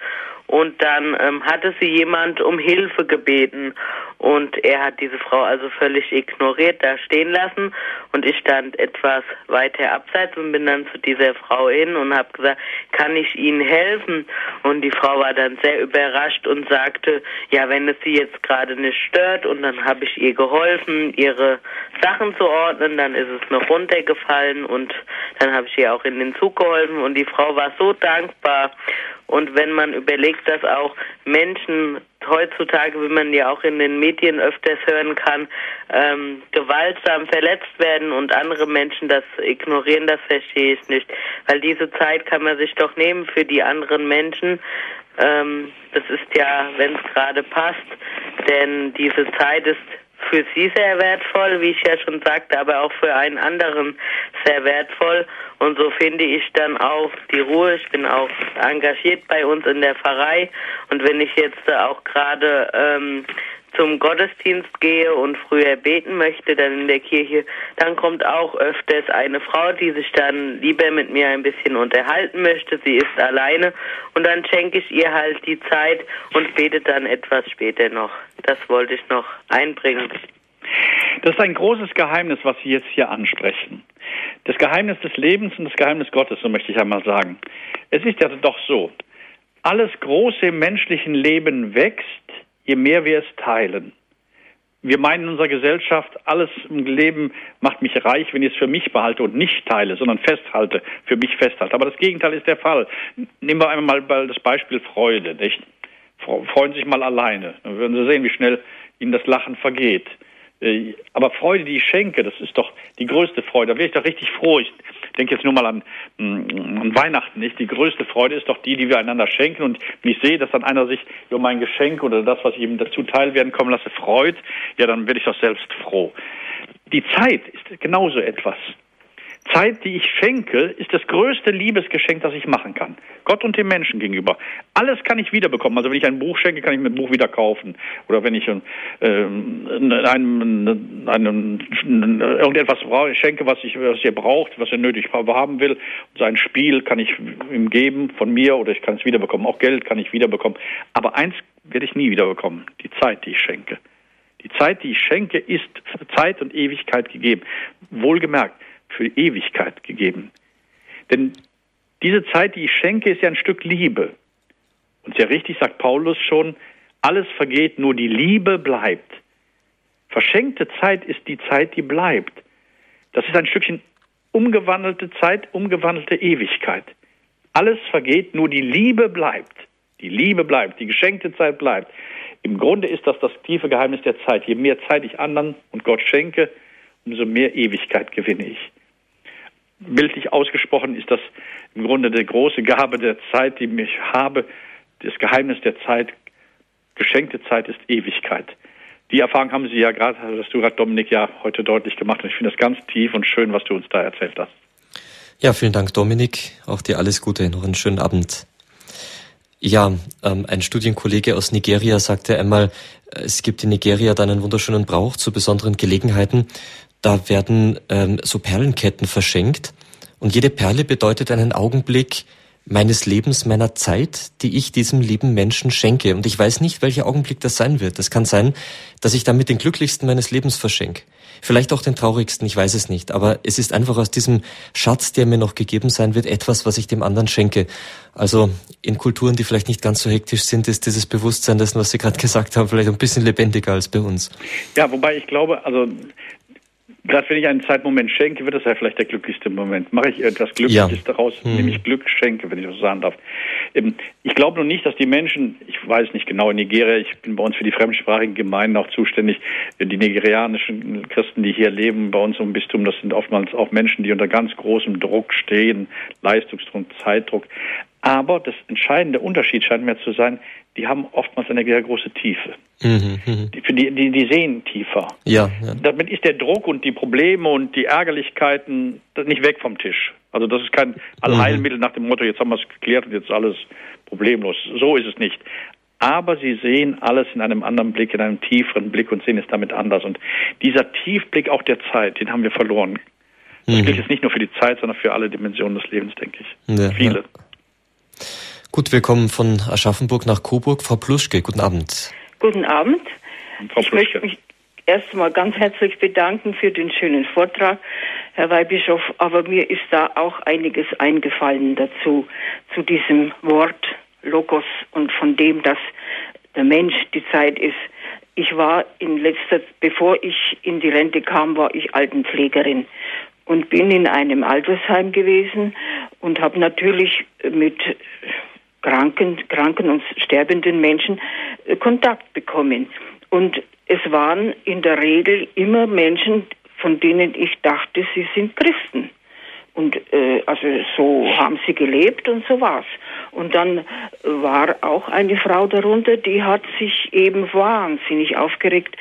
und dann ähm, hatte sie jemand um Hilfe gebeten. Und er hat diese Frau also völlig ignoriert, da stehen lassen. Und ich stand etwas weiter abseits und bin dann zu dieser Frau hin und habe gesagt, kann ich Ihnen helfen? Und die Frau war dann sehr überrascht und sagte, ja, wenn es Sie jetzt gerade nicht stört und dann habe ich ihr geholfen, ihre Sachen zu ordnen, dann ist es noch runtergefallen und dann habe ich ihr auch in den Zug geholfen. Und die Frau war so dankbar und wenn man überlegt, dass auch Menschen heutzutage, wie man ja auch in den Medien öfters hören kann, ähm, gewaltsam verletzt werden und andere Menschen das ignorieren, das verstehe ich nicht. Weil diese Zeit kann man sich doch nehmen für die anderen Menschen. Ähm, das ist ja, wenn es gerade passt, denn diese Zeit ist für sie sehr wertvoll, wie ich ja schon sagte, aber auch für einen anderen sehr wertvoll. Und so finde ich dann auch die Ruhe. Ich bin auch engagiert bei uns in der Pfarrei. Und wenn ich jetzt auch gerade ähm, zum Gottesdienst gehe und früher beten möchte, dann in der Kirche, dann kommt auch öfters eine Frau, die sich dann lieber mit mir ein bisschen unterhalten möchte. Sie ist alleine und dann schenke ich ihr halt die Zeit und bete dann etwas später noch. Das wollte ich noch einbringen. Das ist ein großes Geheimnis, was Sie jetzt hier ansprechen. Das Geheimnis des Lebens und das Geheimnis Gottes, so möchte ich einmal sagen. Es ist ja doch so, alles große im menschlichen Leben wächst, je mehr wir es teilen. Wir meinen in unserer Gesellschaft, alles im Leben macht mich reich, wenn ich es für mich behalte und nicht teile, sondern festhalte, für mich festhalte. Aber das Gegenteil ist der Fall. Nehmen wir einmal mal das Beispiel Freude, nicht? Freuen Sie sich mal alleine. Dann würden Sie sehen, wie schnell Ihnen das Lachen vergeht. Äh, aber Freude, die ich schenke, das ist doch die größte Freude. Da wäre ich doch richtig froh. Ich denke jetzt nur mal an, mm, an Weihnachten, nicht? Die größte Freude ist doch die, die wir einander schenken. Und wenn ich sehe, dass dann einer sich über mein Geschenk oder das, was ich ihm dazu teil werden kommen lasse, freut, ja, dann werde ich doch selbst froh. Die Zeit ist genauso etwas. Zeit, die ich schenke, ist das größte Liebesgeschenk, das ich machen kann. Gott und dem Menschen gegenüber. Alles kann ich wiederbekommen. Also wenn ich ein Buch schenke, kann ich mir ein Buch wieder kaufen. Oder wenn ich äh, einem, einem, irgendetwas schenke, was ich, was ihr braucht, was er nötig haben will, sein Spiel kann ich ihm geben von mir oder ich kann es wiederbekommen. Auch Geld kann ich wiederbekommen. Aber eins werde ich nie wiederbekommen. Die Zeit, die ich schenke. Die Zeit, die ich schenke, ist Zeit und Ewigkeit gegeben. Wohlgemerkt, für Ewigkeit gegeben. Denn diese Zeit, die ich schenke, ist ja ein Stück Liebe. Und sehr richtig sagt Paulus schon, alles vergeht, nur die Liebe bleibt. Verschenkte Zeit ist die Zeit, die bleibt. Das ist ein Stückchen umgewandelte Zeit, umgewandelte Ewigkeit. Alles vergeht, nur die Liebe bleibt. die Liebe bleibt, die geschenkte Zeit bleibt. Im Grunde ist das das tiefe Geheimnis der Zeit. Je mehr Zeit ich anderen und Gott schenke, umso mehr Ewigkeit gewinne ich. Bildlich ausgesprochen ist das im Grunde die große Gabe der Zeit, die ich habe. Das Geheimnis der Zeit, geschenkte Zeit ist Ewigkeit. Die Erfahrung haben Sie ja gerade, hast du gerade Dominik ja heute deutlich gemacht und ich finde das ganz tief und schön, was du uns da erzählt hast. Ja, vielen Dank, Dominik. Auch dir alles Gute. Noch einen schönen Abend. Ja, ähm, ein Studienkollege aus Nigeria sagte einmal, es gibt in Nigeria dann einen wunderschönen Brauch zu besonderen Gelegenheiten. Da werden ähm, so Perlenketten verschenkt und jede Perle bedeutet einen Augenblick meines Lebens, meiner Zeit, die ich diesem lieben Menschen schenke. Und ich weiß nicht, welcher Augenblick das sein wird. Es kann sein, dass ich damit den glücklichsten meines Lebens verschenke. Vielleicht auch den traurigsten, ich weiß es nicht. Aber es ist einfach aus diesem Schatz, der mir noch gegeben sein wird, etwas, was ich dem anderen schenke. Also in Kulturen, die vielleicht nicht ganz so hektisch sind, ist dieses Bewusstsein dessen, was Sie gerade *laughs* gesagt haben, vielleicht ein bisschen lebendiger als bei uns. Ja, wobei ich glaube, also Gerade wenn ich einen Zeitmoment schenke, wird das ja vielleicht der glücklichste Moment. Mache ich etwas Glückliches ja. daraus, hm. nämlich Glück schenke, wenn ich das sagen darf. Ich glaube noch nicht, dass die Menschen, ich weiß nicht genau in Nigeria, ich bin bei uns für die fremdsprachigen Gemeinden auch zuständig, die nigerianischen Christen, die hier leben, bei uns im Bistum, das sind oftmals auch Menschen, die unter ganz großem Druck stehen, Leistungsdruck, Zeitdruck. Aber das entscheidende Unterschied scheint mir zu sein, die haben oftmals eine sehr große Tiefe. Mhm, mh. die, die, die, sehen tiefer. Ja, ja, Damit ist der Druck und die Probleme und die Ärgerlichkeiten nicht weg vom Tisch. Also das ist kein Allheilmittel mhm. nach dem Motto, jetzt haben wir es geklärt und jetzt alles problemlos. So ist es nicht. Aber sie sehen alles in einem anderen Blick, in einem tieferen Blick und sehen es damit anders. Und dieser Tiefblick auch der Zeit, den haben wir verloren. Das mhm. gilt jetzt nicht nur für die Zeit, sondern für alle Dimensionen des Lebens, denke ich. Ja, Viele. Ja. Gut, wir kommen von Aschaffenburg nach Coburg. Frau Pluschke, guten Abend. Guten Abend. Frau ich möchte mich erst einmal ganz herzlich bedanken für den schönen Vortrag, Herr Weihbischof. Aber mir ist da auch einiges eingefallen dazu, zu diesem Wort Logos und von dem, dass der Mensch die Zeit ist. Ich war in letzter, bevor ich in die Rente kam, war ich Altenpflegerin und bin in einem Altersheim gewesen und habe natürlich mit kranken, kranken und sterbenden Menschen äh, Kontakt bekommen. Und es waren in der Regel immer Menschen, von denen ich dachte, sie sind Christen. Und äh, also so haben sie gelebt und so war's. Und dann war auch eine Frau darunter, die hat sich eben wahnsinnig aufgeregt.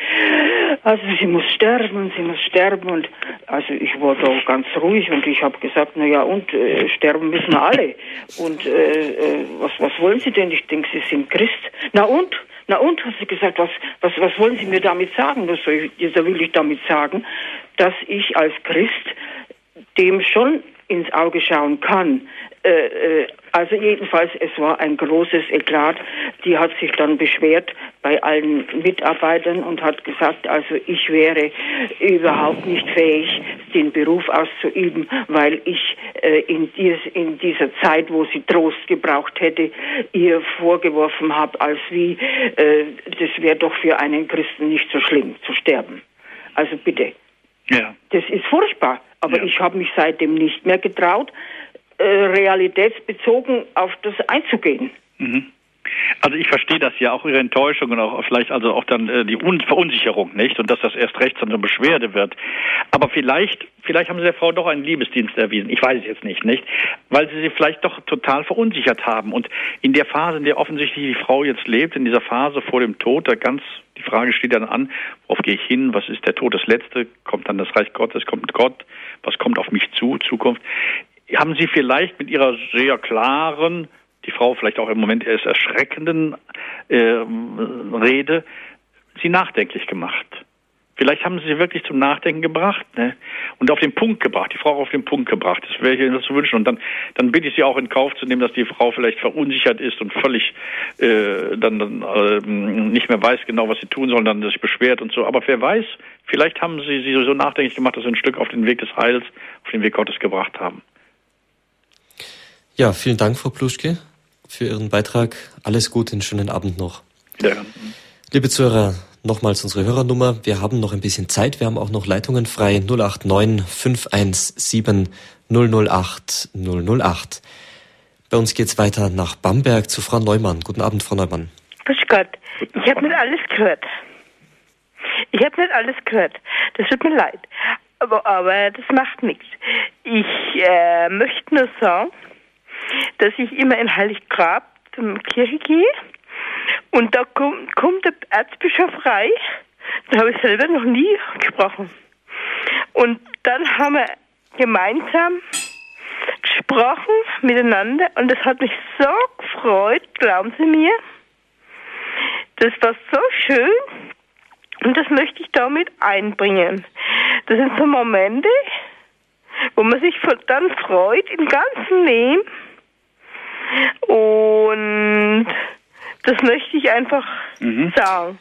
Also sie muss sterben, sie muss sterben. Und also ich war da ganz ruhig und ich habe gesagt, na ja und äh, sterben müssen alle. Und äh, äh, was was wollen Sie denn? Ich denke, Sie sind Christ. Na und? Na und, hat sie gesagt, was, was, was wollen Sie mir damit sagen? Das soll ich, da will ich damit sagen, dass ich als Christ dem schon ins Auge schauen kann. Äh, äh, also jedenfalls, es war ein großes Eklat. Die hat sich dann beschwert bei allen Mitarbeitern und hat gesagt, also ich wäre überhaupt nicht fähig, den Beruf auszuüben, weil ich äh, in, dies, in, dieser Zeit, wo sie Trost gebraucht hätte, ihr vorgeworfen habe, als wie, äh, das wäre doch für einen Christen nicht so schlimm zu sterben. Also bitte. Ja. Das ist furchtbar. Aber ja. ich habe mich seitdem nicht mehr getraut, äh, realitätsbezogen auf das einzugehen. Mhm. Also ich verstehe das ja auch ihre Enttäuschung und auch vielleicht also auch dann äh, die Un Verunsicherung nicht und dass das erst recht zu einer Beschwerde wird. Aber vielleicht vielleicht haben sie der Frau doch einen Liebesdienst erwiesen. Ich weiß es jetzt nicht, nicht, weil sie sie vielleicht doch total verunsichert haben und in der Phase, in der offensichtlich die Frau jetzt lebt, in dieser Phase vor dem Tod, da ganz die Frage steht dann an, worauf gehe ich hin? Was ist der Tod das Letzte? Kommt dann das Reich Gottes? Kommt Gott? Was kommt auf mich zu? Zukunft? Haben Sie vielleicht mit Ihrer sehr klaren die Frau vielleicht auch im Moment erst erschreckenden äh, Rede sie nachdenklich gemacht. Vielleicht haben sie sie wirklich zum Nachdenken gebracht ne? und auf den Punkt gebracht, die Frau auf den Punkt gebracht. Das wäre ich Ihnen zu wünschen. Und dann, dann bitte ich Sie auch in Kauf zu nehmen, dass die Frau vielleicht verunsichert ist und völlig äh, dann, dann äh, nicht mehr weiß genau, was sie tun soll, dann sich beschwert und so. Aber wer weiß, vielleicht haben Sie sie so nachdenklich gemacht, dass Sie ein Stück auf den Weg des Heils, auf den Weg Gottes gebracht haben. Ja, vielen Dank, Frau Pluschke für Ihren Beitrag. Alles Gute, einen schönen Abend noch. Ja. Liebe Zuhörer, nochmals unsere Hörernummer. Wir haben noch ein bisschen Zeit. Wir haben auch noch Leitungen frei. 089 517 008 008. Bei uns geht es weiter nach Bamberg zu Frau Neumann. Guten Abend, Frau Neumann. Grüß Gott. Ich habe nicht alles gehört. Ich habe nicht alles gehört. Das tut mir leid. Aber, aber das macht nichts. Ich äh, möchte nur sagen, dass ich immer in Heiliggrab zur Kirche gehe und da kommt, kommt der Erzbischof rein. Da habe ich selber noch nie gesprochen. Und dann haben wir gemeinsam gesprochen miteinander und das hat mich so gefreut, glauben Sie mir. Das war so schön und das möchte ich damit einbringen. Das sind so Momente, wo man sich dann freut im ganzen Leben und das möchte ich einfach mhm. sagen.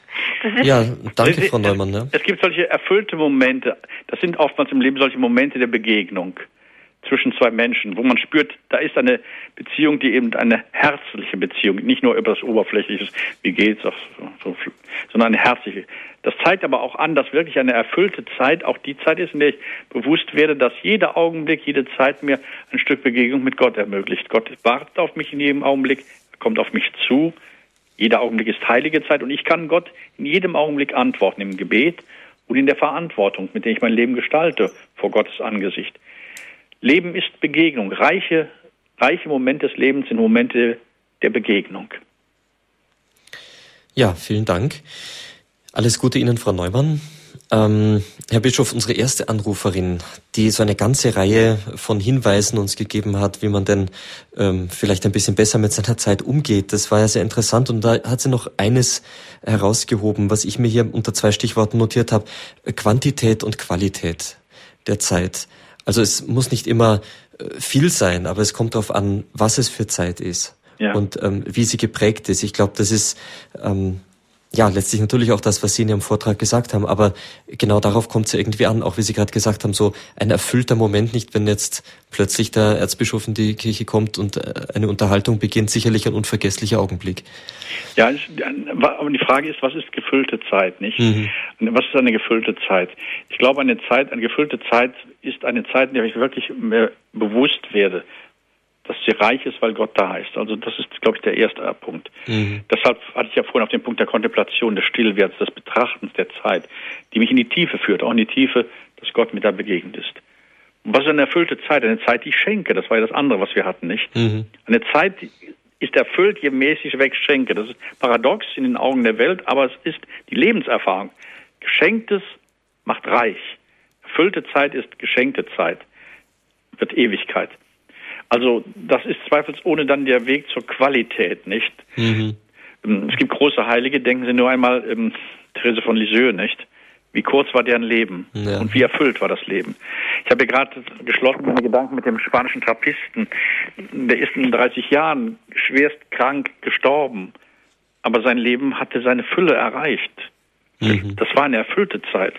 ja, danke, Frau Neumann. Ja. Es gibt solche erfüllte Momente. Das sind oftmals im Leben solche Momente der Begegnung zwischen zwei Menschen, wo man spürt, da ist eine Beziehung, die eben eine herzliche Beziehung, nicht nur über das Oberflächliche, wie geht's, so, so, sondern eine herzliche. Das zeigt aber auch an, dass wirklich eine erfüllte Zeit auch die Zeit ist, in der ich bewusst werde, dass jeder Augenblick, jede Zeit mir ein Stück Begegnung mit Gott ermöglicht. Gott wartet auf mich in jedem Augenblick, er kommt auf mich zu. Jeder Augenblick ist heilige Zeit und ich kann Gott in jedem Augenblick antworten im Gebet und in der Verantwortung, mit der ich mein Leben gestalte vor Gottes Angesicht. Leben ist Begegnung. Reiche, reiche Momente des Lebens sind Momente der Begegnung. Ja, vielen Dank. Alles Gute Ihnen, Frau Neumann. Ähm, Herr Bischof, unsere erste Anruferin, die so eine ganze Reihe von Hinweisen uns gegeben hat, wie man denn ähm, vielleicht ein bisschen besser mit seiner Zeit umgeht, das war ja sehr interessant. Und da hat sie noch eines herausgehoben, was ich mir hier unter zwei Stichworten notiert habe. Quantität und Qualität der Zeit. Also es muss nicht immer äh, viel sein, aber es kommt darauf an, was es für Zeit ist ja. und ähm, wie sie geprägt ist. Ich glaube, das ist ähm, ja, letztlich natürlich auch das, was Sie in Ihrem Vortrag gesagt haben, aber genau darauf kommt es ja irgendwie an, auch wie Sie gerade gesagt haben, so ein erfüllter Moment nicht, wenn jetzt plötzlich der Erzbischof in die Kirche kommt und äh, eine Unterhaltung beginnt, sicherlich ein unvergesslicher Augenblick. Ja, aber die Frage ist, was ist gefüllte Zeit, nicht? Mhm. Was ist eine gefüllte Zeit? Ich glaube, eine Zeit, eine gefüllte Zeit ist eine Zeit, in der ich wirklich bewusst werde, dass sie reich ist, weil Gott da ist. Also das ist, glaube ich, der erste Punkt. Mhm. Deshalb hatte ich ja vorhin auf den Punkt der Kontemplation, des Stillwerts, des Betrachtens der Zeit, die mich in die Tiefe führt, auch in die Tiefe, dass Gott mir da begegnet ist. Und was ist eine erfüllte Zeit? Eine Zeit, die ich schenke. Das war ja das andere, was wir hatten, nicht? Mhm. Eine Zeit ist erfüllt, je mehr ich weg schenke. Das ist paradox in den Augen der Welt, aber es ist die Lebenserfahrung. Geschenktes macht reich. Erfüllte Zeit ist geschenkte Zeit, wird Ewigkeit. Also das ist zweifelsohne dann der Weg zur Qualität, nicht? Mhm. Ähm, es gibt große Heilige, denken Sie nur einmal ähm, Therese von Lisieux, nicht? Wie kurz war deren Leben ja. und wie erfüllt war das Leben. Ich habe gerade geschlossen meine Gedanken mit dem spanischen Trappisten. Der ist in 30 Jahren schwerst krank gestorben, aber sein Leben hatte seine Fülle erreicht. Mhm. Das war eine erfüllte Zeit.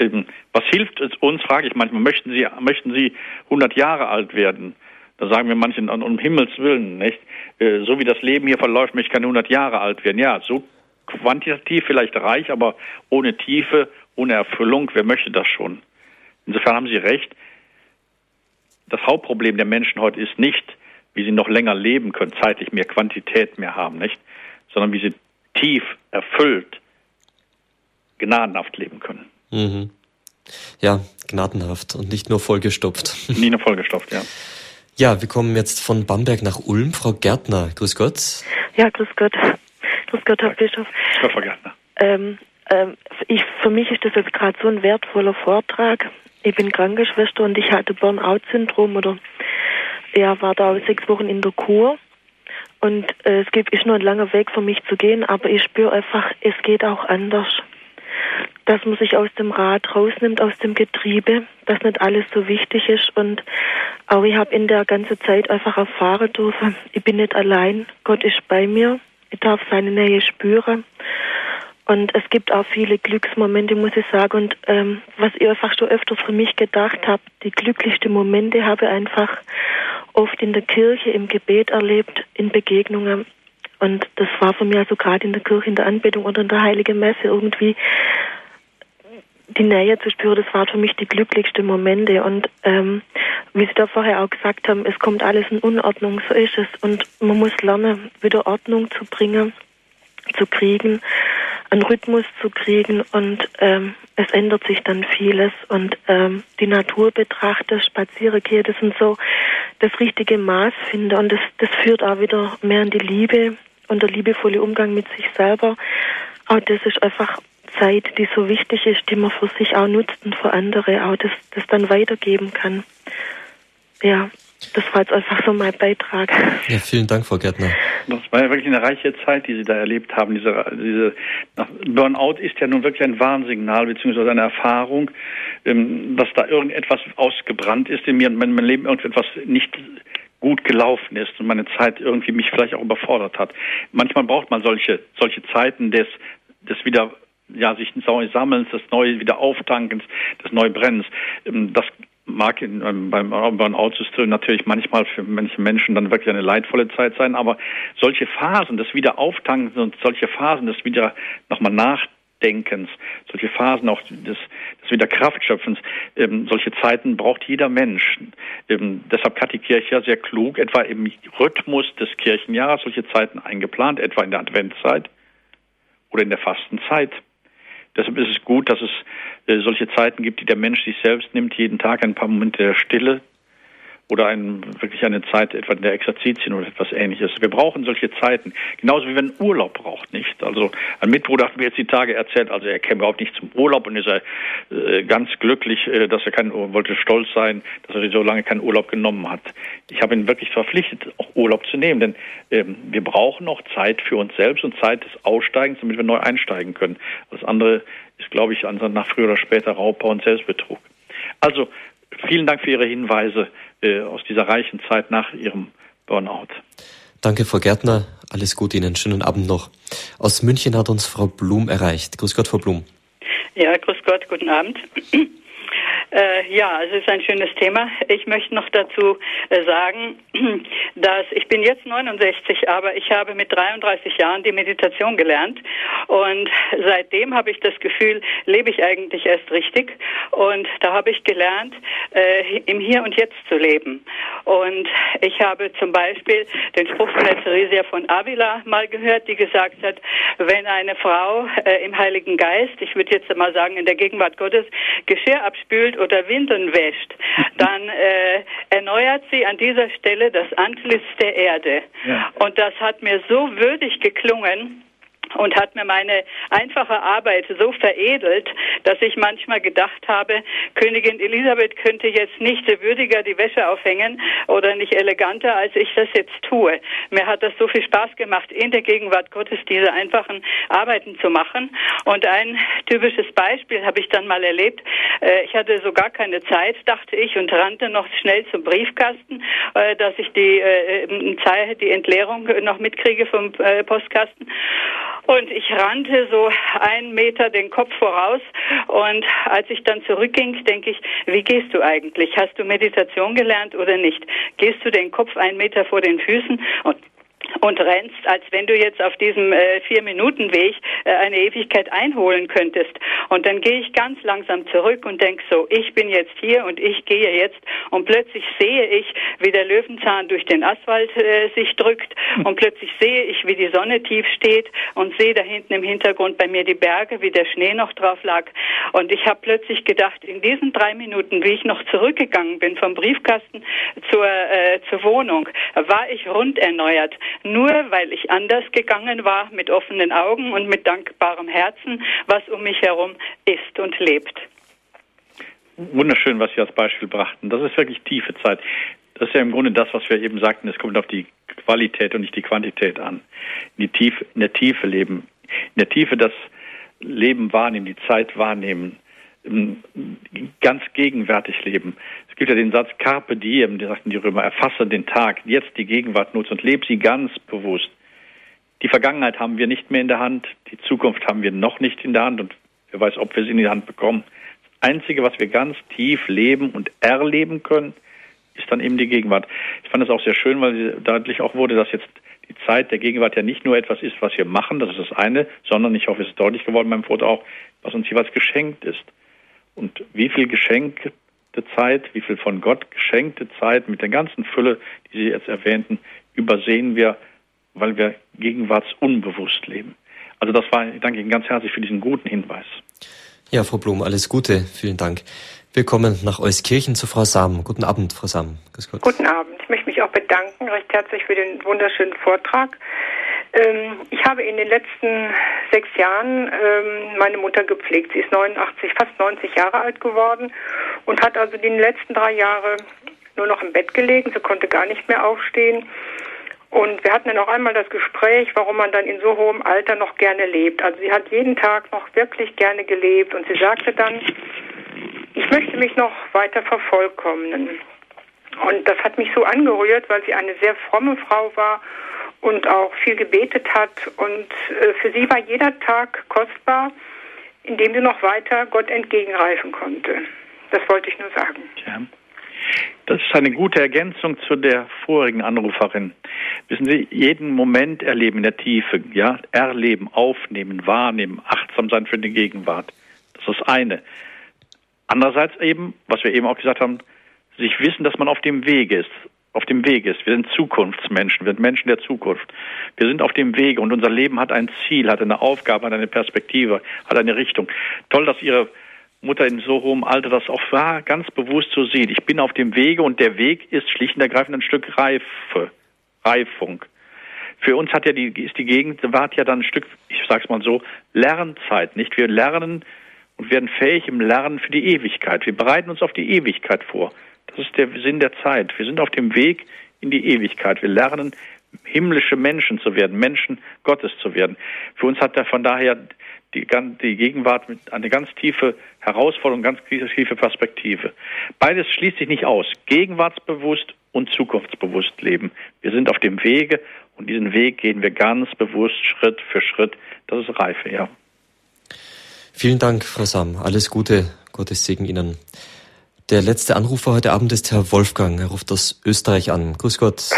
Ähm, was hilft es uns, frage ich manchmal, möchten Sie, möchten Sie 100 Jahre alt werden? Da sagen wir manchen, um Himmels Willen, nicht? Äh, so wie das Leben hier verläuft, möchte ich keine 100 Jahre alt werden. Ja, so quantitativ vielleicht reich, aber ohne Tiefe, ohne Erfüllung, wer möchte das schon? Insofern haben Sie recht. Das Hauptproblem der Menschen heute ist nicht, wie sie noch länger leben können, zeitlich mehr Quantität mehr haben, nicht? Sondern wie sie tief, erfüllt, gnadenhaft leben können. Mhm. Ja, gnadenhaft und nicht nur vollgestopft. Nie nur vollgestopft, ja. Ja, wir kommen jetzt von Bamberg nach Ulm. Frau Gärtner, grüß Gott. Ja, grüß Gott. Grüß Gott, Herr Bischof. Grüß Gott, Frau Gärtner. Ähm, ähm, ich, für mich ist das jetzt gerade so ein wertvoller Vortrag. Ich bin Krankenschwester und ich hatte Burnout-Syndrom oder ja, war da sechs Wochen in der Kur. Und äh, es gibt, ist nur ein langer Weg für mich zu gehen, aber ich spüre einfach, es geht auch anders dass man sich aus dem Rad rausnimmt, aus dem Getriebe, dass nicht alles so wichtig ist. Und auch ich habe in der ganzen Zeit einfach erfahren dürfen, ich bin nicht allein, Gott ist bei mir, ich darf seine Nähe spüren. Und es gibt auch viele Glücksmomente, muss ich sagen. Und ähm, was ich einfach schon öfters für mich gedacht habe, die glücklichsten Momente habe ich einfach oft in der Kirche, im Gebet erlebt, in Begegnungen. Und das war für mich also gerade in der Kirche, in der Anbetung oder in der Heiligen Messe irgendwie die Nähe zu spüren, das war für mich die glücklichsten Momente. Und ähm, wie Sie da vorher auch gesagt haben, es kommt alles in Unordnung, so ist es. Und man muss lernen, wieder Ordnung zu bringen, zu kriegen, einen Rhythmus zu kriegen und ähm, es ändert sich dann vieles. Und ähm, die Natur betrachte, spazieren gehe, das sind so das richtige Maß finde und das, das führt auch wieder mehr in die Liebe und der liebevolle Umgang mit sich selber. Auch das ist einfach Zeit, die so wichtig ist, die man für sich auch nutzt und für andere auch das, das dann weitergeben kann. Ja, das war jetzt einfach so mein Beitrag. Ja, vielen Dank, Frau Gärtner. Das war ja wirklich eine reiche Zeit, die Sie da erlebt haben. Diese, diese Burnout ist ja nun wirklich ein Warnsignal beziehungsweise eine Erfahrung, ähm, dass da irgendetwas ausgebrannt ist in mir und mein, mein Leben irgendetwas nicht gut gelaufen ist und meine Zeit irgendwie mich vielleicht auch überfordert hat. Manchmal braucht man solche solche Zeiten des des wieder ja sich neu sammelns, des neue wieder auftankens, des Neubrennens. Ähm, das mag in, ähm, beim Burnout-System natürlich manchmal für manche Menschen dann wirklich eine leidvolle Zeit sein, aber solche Phasen des Wiederauftankens und solche Phasen des wieder nochmal Nachdenkens, solche Phasen auch des, des wieder Kraftschöpfens, ähm, solche Zeiten braucht jeder Mensch. Ähm, deshalb hat die Kirche ja sehr klug, etwa im Rhythmus des Kirchenjahres, solche Zeiten eingeplant, etwa in der Adventszeit oder in der Fastenzeit. Deshalb ist es gut, dass es äh, solche Zeiten gibt, die der Mensch sich selbst nimmt, jeden Tag ein paar Momente der Stille oder ein, wirklich eine Zeit etwa der Exerzitien oder etwas ähnliches. Wir brauchen solche Zeiten, genauso wie wenn Urlaub braucht, nicht? Also ein Mitbruder hat mir jetzt die Tage erzählt, also er käme überhaupt nicht zum Urlaub und ist er äh, ganz glücklich, äh, dass er keinen wollte stolz sein, dass er so lange keinen Urlaub genommen hat. Ich habe ihn wirklich verpflichtet, auch Urlaub zu nehmen, denn ähm, wir brauchen noch Zeit für uns selbst und Zeit des Aussteigens, damit wir neu einsteigen können. Das andere ist, glaube ich, nach früher oder später Raubbau und Selbstbetrug. Also vielen Dank für Ihre Hinweise äh, aus dieser reichen Zeit nach Ihrem Burnout. Danke, Frau Gärtner. Alles Gute Ihnen. Schönen Abend noch. Aus München hat uns Frau Blum erreicht. Grüß Gott, Frau Blum. Ja, grüß Gott, guten Abend. Äh, ja, es ist ein schönes Thema. Ich möchte noch dazu äh, sagen, *clears throat* dass ich bin jetzt 69, aber ich habe mit 33 Jahren die Meditation gelernt und seitdem habe ich das Gefühl, lebe ich eigentlich erst richtig und da habe ich gelernt, äh, im Hier und Jetzt zu leben. Und ich habe zum Beispiel den Spruch von der Theresia von Avila mal gehört, die gesagt hat, wenn eine Frau äh, im Heiligen Geist, ich würde jetzt mal sagen in der Gegenwart Gottes, Geschirr abspült oder Windeln wäscht, *laughs* dann äh, erneuert sie an dieser Stelle das Antlitz der Erde. Ja. Und das hat mir so würdig geklungen, und hat mir meine einfache Arbeit so veredelt, dass ich manchmal gedacht habe, Königin Elisabeth könnte jetzt nicht würdiger die Wäsche aufhängen oder nicht eleganter, als ich das jetzt tue. Mir hat das so viel Spaß gemacht, in der Gegenwart Gottes diese einfachen Arbeiten zu machen. Und ein typisches Beispiel habe ich dann mal erlebt. Äh, ich hatte so gar keine Zeit, dachte ich, und rannte noch schnell zum Briefkasten, äh, dass ich die, äh, die Entleerung noch mitkriege vom Postkasten. Und ich rannte so einen Meter den Kopf voraus. Und als ich dann zurückging, denke ich, wie gehst du eigentlich? Hast du Meditation gelernt oder nicht? Gehst du den Kopf einen Meter vor den Füßen? Und und rennst, als wenn du jetzt auf diesem äh, Vier-Minuten-Weg äh, eine Ewigkeit einholen könntest. Und dann gehe ich ganz langsam zurück und denk so, ich bin jetzt hier und ich gehe jetzt. Und plötzlich sehe ich, wie der Löwenzahn durch den Asphalt äh, sich drückt. Und plötzlich sehe ich, wie die Sonne tief steht und sehe da hinten im Hintergrund bei mir die Berge, wie der Schnee noch drauf lag. Und ich habe plötzlich gedacht, in diesen drei Minuten, wie ich noch zurückgegangen bin vom Briefkasten zur, äh, zur Wohnung, war ich rund erneuert nur weil ich anders gegangen war, mit offenen Augen und mit dankbarem Herzen, was um mich herum ist und lebt. Wunderschön, was Sie als Beispiel brachten. Das ist wirklich tiefe Zeit. Das ist ja im Grunde das, was wir eben sagten, es kommt auf die Qualität und nicht die Quantität an. In, die Tiefe, in der Tiefe leben. In der Tiefe das Leben wahrnehmen, die Zeit wahrnehmen, ganz gegenwärtig leben gibt ja den Satz Carpe diem, der sagten die Römer, erfasse den Tag, jetzt die Gegenwart nutze und lebe sie ganz bewusst. Die Vergangenheit haben wir nicht mehr in der Hand, die Zukunft haben wir noch nicht in der Hand und wer weiß, ob wir sie in die Hand bekommen. Das Einzige, was wir ganz tief leben und erleben können, ist dann eben die Gegenwart. Ich fand es auch sehr schön, weil deutlich auch wurde, dass jetzt die Zeit der Gegenwart ja nicht nur etwas ist, was wir machen, das ist das eine, sondern ich hoffe, es ist deutlich geworden beim Foto auch, was uns jeweils geschenkt ist. Und wie viel Geschenk geschenkte Zeit, wie viel von Gott geschenkte Zeit mit der ganzen Fülle, die Sie jetzt erwähnten, übersehen wir, weil wir gegenwartsunbewusst leben. Also das war, ich danke Ihnen ganz herzlich für diesen guten Hinweis. Ja, Frau Blum, alles Gute. Vielen Dank. Wir kommen nach Euskirchen zu Frau Sam. Guten Abend, Frau Sam. Guten Abend. Ich möchte mich auch bedanken, recht herzlich für den wunderschönen Vortrag. Ähm, ich habe in den letzten sechs Jahren ähm, meine Mutter gepflegt. Sie ist 89, fast 90 Jahre alt geworden und hat also die letzten drei Jahre nur noch im Bett gelegen. Sie konnte gar nicht mehr aufstehen. Und wir hatten dann auch einmal das Gespräch, warum man dann in so hohem Alter noch gerne lebt. Also sie hat jeden Tag noch wirklich gerne gelebt und sie sagte dann, ich möchte mich noch weiter vervollkommnen. Und das hat mich so angerührt, weil sie eine sehr fromme Frau war und auch viel gebetet hat. Und äh, für sie war jeder Tag kostbar, indem sie noch weiter Gott entgegenreifen konnte. Das wollte ich nur sagen. Ja. Das ist eine gute Ergänzung zu der vorigen Anruferin. Wissen Sie, jeden Moment erleben in der Tiefe, ja, erleben, aufnehmen, wahrnehmen, achtsam sein für die Gegenwart. Das ist das eine. Andererseits eben, was wir eben auch gesagt haben, sich wissen, dass man auf dem Weg ist, auf dem Weg ist. Wir sind Zukunftsmenschen, wir sind Menschen der Zukunft. Wir sind auf dem Weg und unser Leben hat ein Ziel, hat eine Aufgabe, hat eine Perspektive, hat eine Richtung. Toll, dass Ihre Mutter in so hohem Alter das auch war, ganz bewusst so sieht. Ich bin auf dem Wege und der Weg ist schlicht und ergreifend ein Stück Reife, Reifung. Für uns hat ja die, ist die Gegenwart ja dann ein Stück, ich sag's mal so, Lernzeit, nicht? Wir lernen und werden fähig im Lernen für die Ewigkeit. Wir bereiten uns auf die Ewigkeit vor. Das ist der Sinn der Zeit. Wir sind auf dem Weg in die Ewigkeit. Wir lernen, himmlische Menschen zu werden, Menschen Gottes zu werden. Für uns hat er von daher die, die Gegenwart eine ganz tiefe Herausforderung, ganz tiefe Perspektive. Beides schließt sich nicht aus. Gegenwartsbewusst und zukunftsbewusst leben. Wir sind auf dem Wege und diesen Weg gehen wir ganz bewusst Schritt für Schritt. Das ist Reife, ja. Vielen Dank, Frau Sam. Alles Gute. Gottes Segen Ihnen. Der letzte Anrufer heute Abend ist Herr Wolfgang. Er ruft aus Österreich an. Grüß Gott.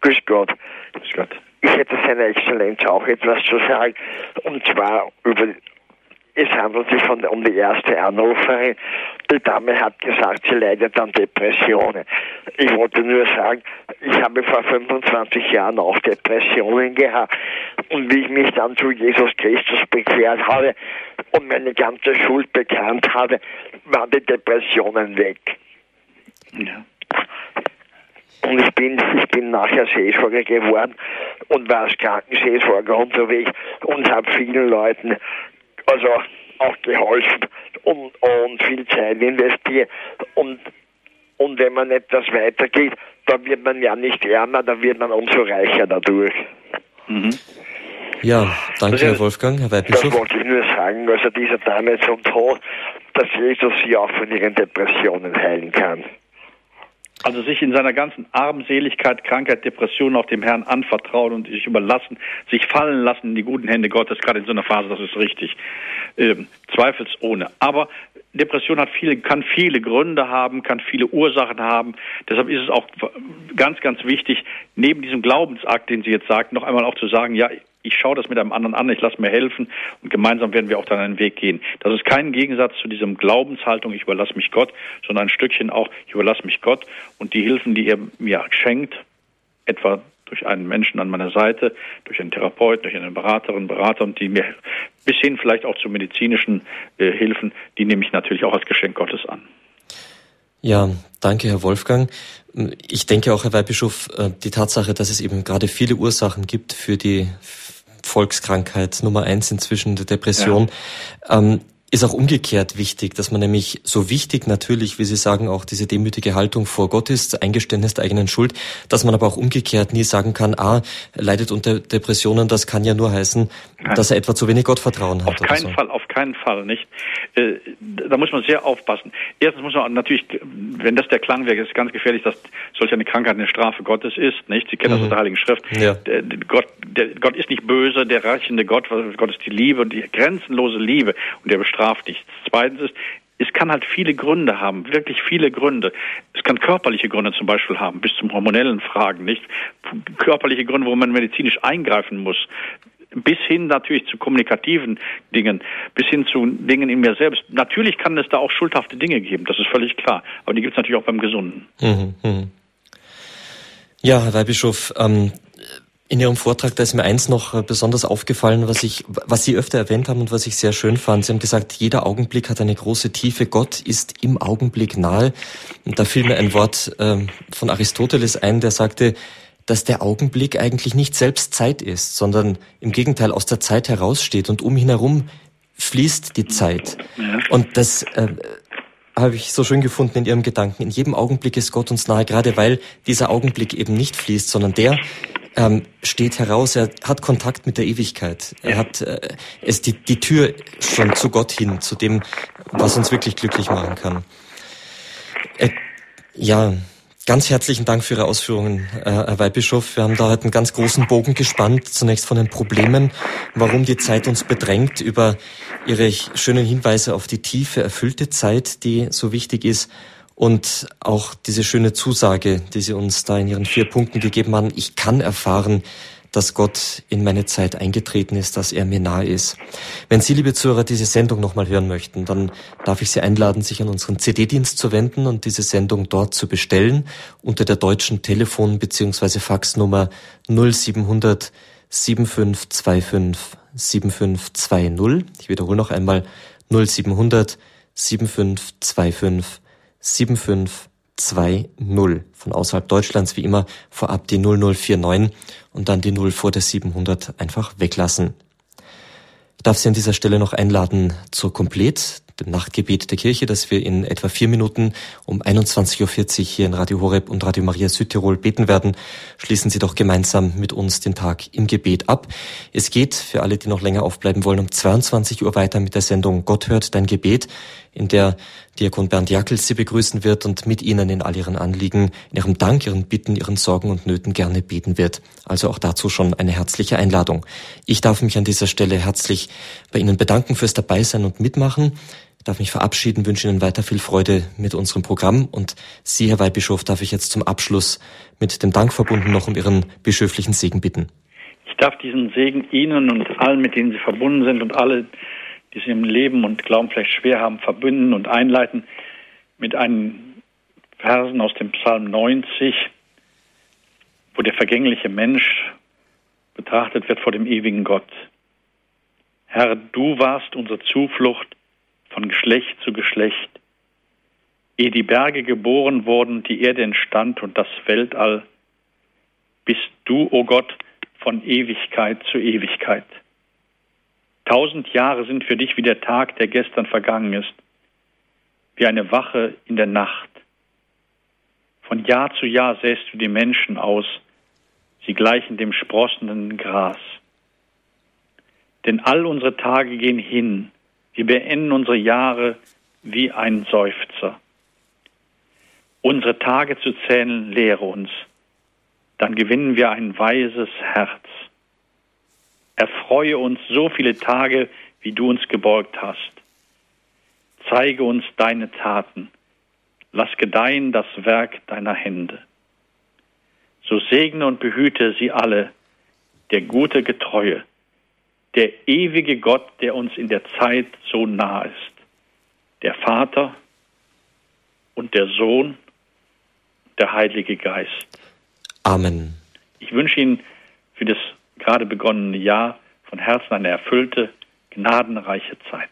Grüß Gott. Grüß Gott. Ich hätte seiner Exzellenz auch etwas zu sagen. Und zwar über es handelt sich von, um die erste Anruferin. Die Dame hat gesagt, sie leidet an Depressionen. Ich wollte nur sagen, ich habe vor 25 Jahren auch Depressionen gehabt. Und wie ich mich dann zu Jesus Christus bekehrt habe und meine ganze Schuld bekannt habe, waren die Depressionen weg. Ja. Und ich bin, ich bin nachher Seelsorger geworden und war als Krankenseelsorger unterwegs und habe vielen Leuten also auch geholfen und, und viel Zeit investiert. Und, und wenn man etwas weitergeht, dann wird man ja nicht ärmer, dann wird man umso reicher dadurch. Mhm. Ja, danke, Herr Wolfgang, Herr Weidbischof. Das wollte ich nur sagen, also dieser Dame zum Tod, dass Jesus sie auch von ihren Depressionen heilen kann. Also sich in seiner ganzen Armseligkeit, Krankheit, Depression auch dem Herrn anvertrauen und sich überlassen, sich fallen lassen in die guten Hände Gottes, gerade in so einer Phase, das ist richtig. Ähm, zweifelsohne. Aber Depression hat viele, kann viele Gründe haben, kann viele Ursachen haben. Deshalb ist es auch ganz, ganz wichtig, neben diesem Glaubensakt, den Sie jetzt sagten, noch einmal auch zu sagen, ja, ich schaue das mit einem anderen an, ich lasse mir helfen und gemeinsam werden wir auch dann einen Weg gehen. Das ist kein Gegensatz zu diesem Glaubenshaltung, ich überlasse mich Gott, sondern ein Stückchen auch, ich überlasse mich Gott und die Hilfen, die er mir schenkt, etwa durch einen Menschen an meiner Seite, durch einen Therapeuten, durch eine Beraterin, Berater und die mir bis hin vielleicht auch zu medizinischen äh, Hilfen, die nehme ich natürlich auch als Geschenk Gottes an. Ja, danke, Herr Wolfgang. Ich denke auch, Herr Weihbischof, äh, die Tatsache, dass es eben gerade viele Ursachen gibt für die Volkskrankheit Nummer eins inzwischen, der Depression, ja. ähm, ist auch umgekehrt wichtig, dass man nämlich so wichtig natürlich, wie Sie sagen, auch diese demütige Haltung vor Gott ist, Eingeständnis der eigenen Schuld, dass man aber auch umgekehrt nie sagen kann, ah, leidet unter Depressionen, das kann ja nur heißen, Nein. dass er etwa zu wenig Gottvertrauen hat. Auf keinen so. Fall, auf keinen Fall nicht. Äh, da muss man sehr aufpassen. Erstens muss man natürlich, wenn das der Klang wäre, ist ganz gefährlich, dass solch eine Krankheit eine Strafe Gottes ist, nicht? Sie kennen mhm. das aus der Heiligen Schrift. Ja. Der, Gott, der, Gott ist nicht böse, der reichende Gott, Gott ist die Liebe und die grenzenlose Liebe und der bestraft nichts. Zweitens ist, es kann halt viele Gründe haben, wirklich viele Gründe. Es kann körperliche Gründe zum Beispiel haben, bis zum hormonellen Fragen, nicht? Körperliche Gründe, wo man medizinisch eingreifen muss. Bis hin natürlich zu kommunikativen Dingen, bis hin zu Dingen in mir selbst. Natürlich kann es da auch schuldhafte Dinge geben, das ist völlig klar. Aber die gibt es natürlich auch beim Gesunden. Mhm, mh. Ja, Herr Weihbischof, ähm, in Ihrem Vortrag, da ist mir eins noch äh, besonders aufgefallen, was ich, was Sie öfter erwähnt haben und was ich sehr schön fand. Sie haben gesagt, jeder Augenblick hat eine große Tiefe. Gott ist im Augenblick nahe. Und da fiel mir ein Wort ähm, von Aristoteles ein, der sagte, dass der Augenblick eigentlich nicht selbst Zeit ist, sondern im Gegenteil aus der Zeit heraussteht und um ihn herum fließt die Zeit. Und das äh, habe ich so schön gefunden in Ihrem Gedanken. In jedem Augenblick ist Gott uns nahe, gerade weil dieser Augenblick eben nicht fließt, sondern der ähm, steht heraus, er hat Kontakt mit der Ewigkeit. Er hat äh, es die, die Tür schon zu Gott hin, zu dem, was uns wirklich glücklich machen kann. Äh, ja, ganz herzlichen Dank für Ihre Ausführungen, äh, Herr Weihbischof. Wir haben da heute einen ganz großen Bogen gespannt, zunächst von den Problemen, warum die Zeit uns bedrängt, über Ihre schönen Hinweise auf die tiefe, erfüllte Zeit, die so wichtig ist und auch diese schöne Zusage, die Sie uns da in Ihren vier Punkten gegeben haben, ich kann erfahren, dass Gott in meine Zeit eingetreten ist, dass er mir nahe ist. Wenn Sie, liebe Zuhörer, diese Sendung nochmal hören möchten, dann darf ich Sie einladen, sich an unseren CD-Dienst zu wenden und diese Sendung dort zu bestellen unter der deutschen Telefon- bzw. Faxnummer 0700 7525 7520. Ich wiederhole noch einmal 0700 7525 7520 von außerhalb Deutschlands wie immer vorab die 0049 und dann die 0 vor der 700 einfach weglassen. Ich darf Sie an dieser Stelle noch einladen zur Komplet, dem Nachtgebet der Kirche, das wir in etwa vier Minuten um 21.40 Uhr hier in Radio Horeb und Radio Maria Südtirol beten werden. Schließen Sie doch gemeinsam mit uns den Tag im Gebet ab. Es geht für alle, die noch länger aufbleiben wollen, um 22 Uhr weiter mit der Sendung Gott hört dein Gebet, in der Diakon Bernd Jackel Sie begrüßen wird und mit Ihnen in all Ihren Anliegen, in Ihrem Dank, Ihren Bitten, Ihren Sorgen und Nöten gerne beten wird. Also auch dazu schon eine herzliche Einladung. Ich darf mich an dieser Stelle herzlich bei Ihnen bedanken fürs Dabeisein und Mitmachen. Ich darf mich verabschieden, wünsche Ihnen weiter viel Freude mit unserem Programm und Sie, Herr Weihbischof, darf ich jetzt zum Abschluss mit dem Dank verbunden noch um Ihren bischöflichen Segen bitten. Ich darf diesen Segen Ihnen und allen, mit denen Sie verbunden sind und alle, die Sie im Leben und Glauben vielleicht schwer haben, verbinden und einleiten mit einem Versen aus dem Psalm 90, wo der vergängliche Mensch betrachtet wird vor dem ewigen Gott. Herr, du warst unsere Zuflucht von Geschlecht zu Geschlecht. Ehe die Berge geboren wurden, die Erde entstand und das Weltall, bist du, o oh Gott, von Ewigkeit zu Ewigkeit. Tausend Jahre sind für dich wie der Tag, der gestern vergangen ist, wie eine Wache in der Nacht. Von Jahr zu Jahr säst du die Menschen aus, sie gleichen dem sprossenden Gras. Denn all unsere Tage gehen hin, wir beenden unsere Jahre wie ein Seufzer. Unsere Tage zu zählen lehre uns, dann gewinnen wir ein weises Herz. Erfreue uns so viele Tage, wie du uns gebeugt hast. Zeige uns deine Taten. Lass gedeihen das Werk deiner Hände. So segne und behüte sie alle, der gute Getreue, der ewige Gott, der uns in der Zeit so nah ist. Der Vater und der Sohn, der Heilige Geist. Amen. Ich wünsche Ihnen für das gerade begonnene Jahr von Herzen eine erfüllte, gnadenreiche Zeit.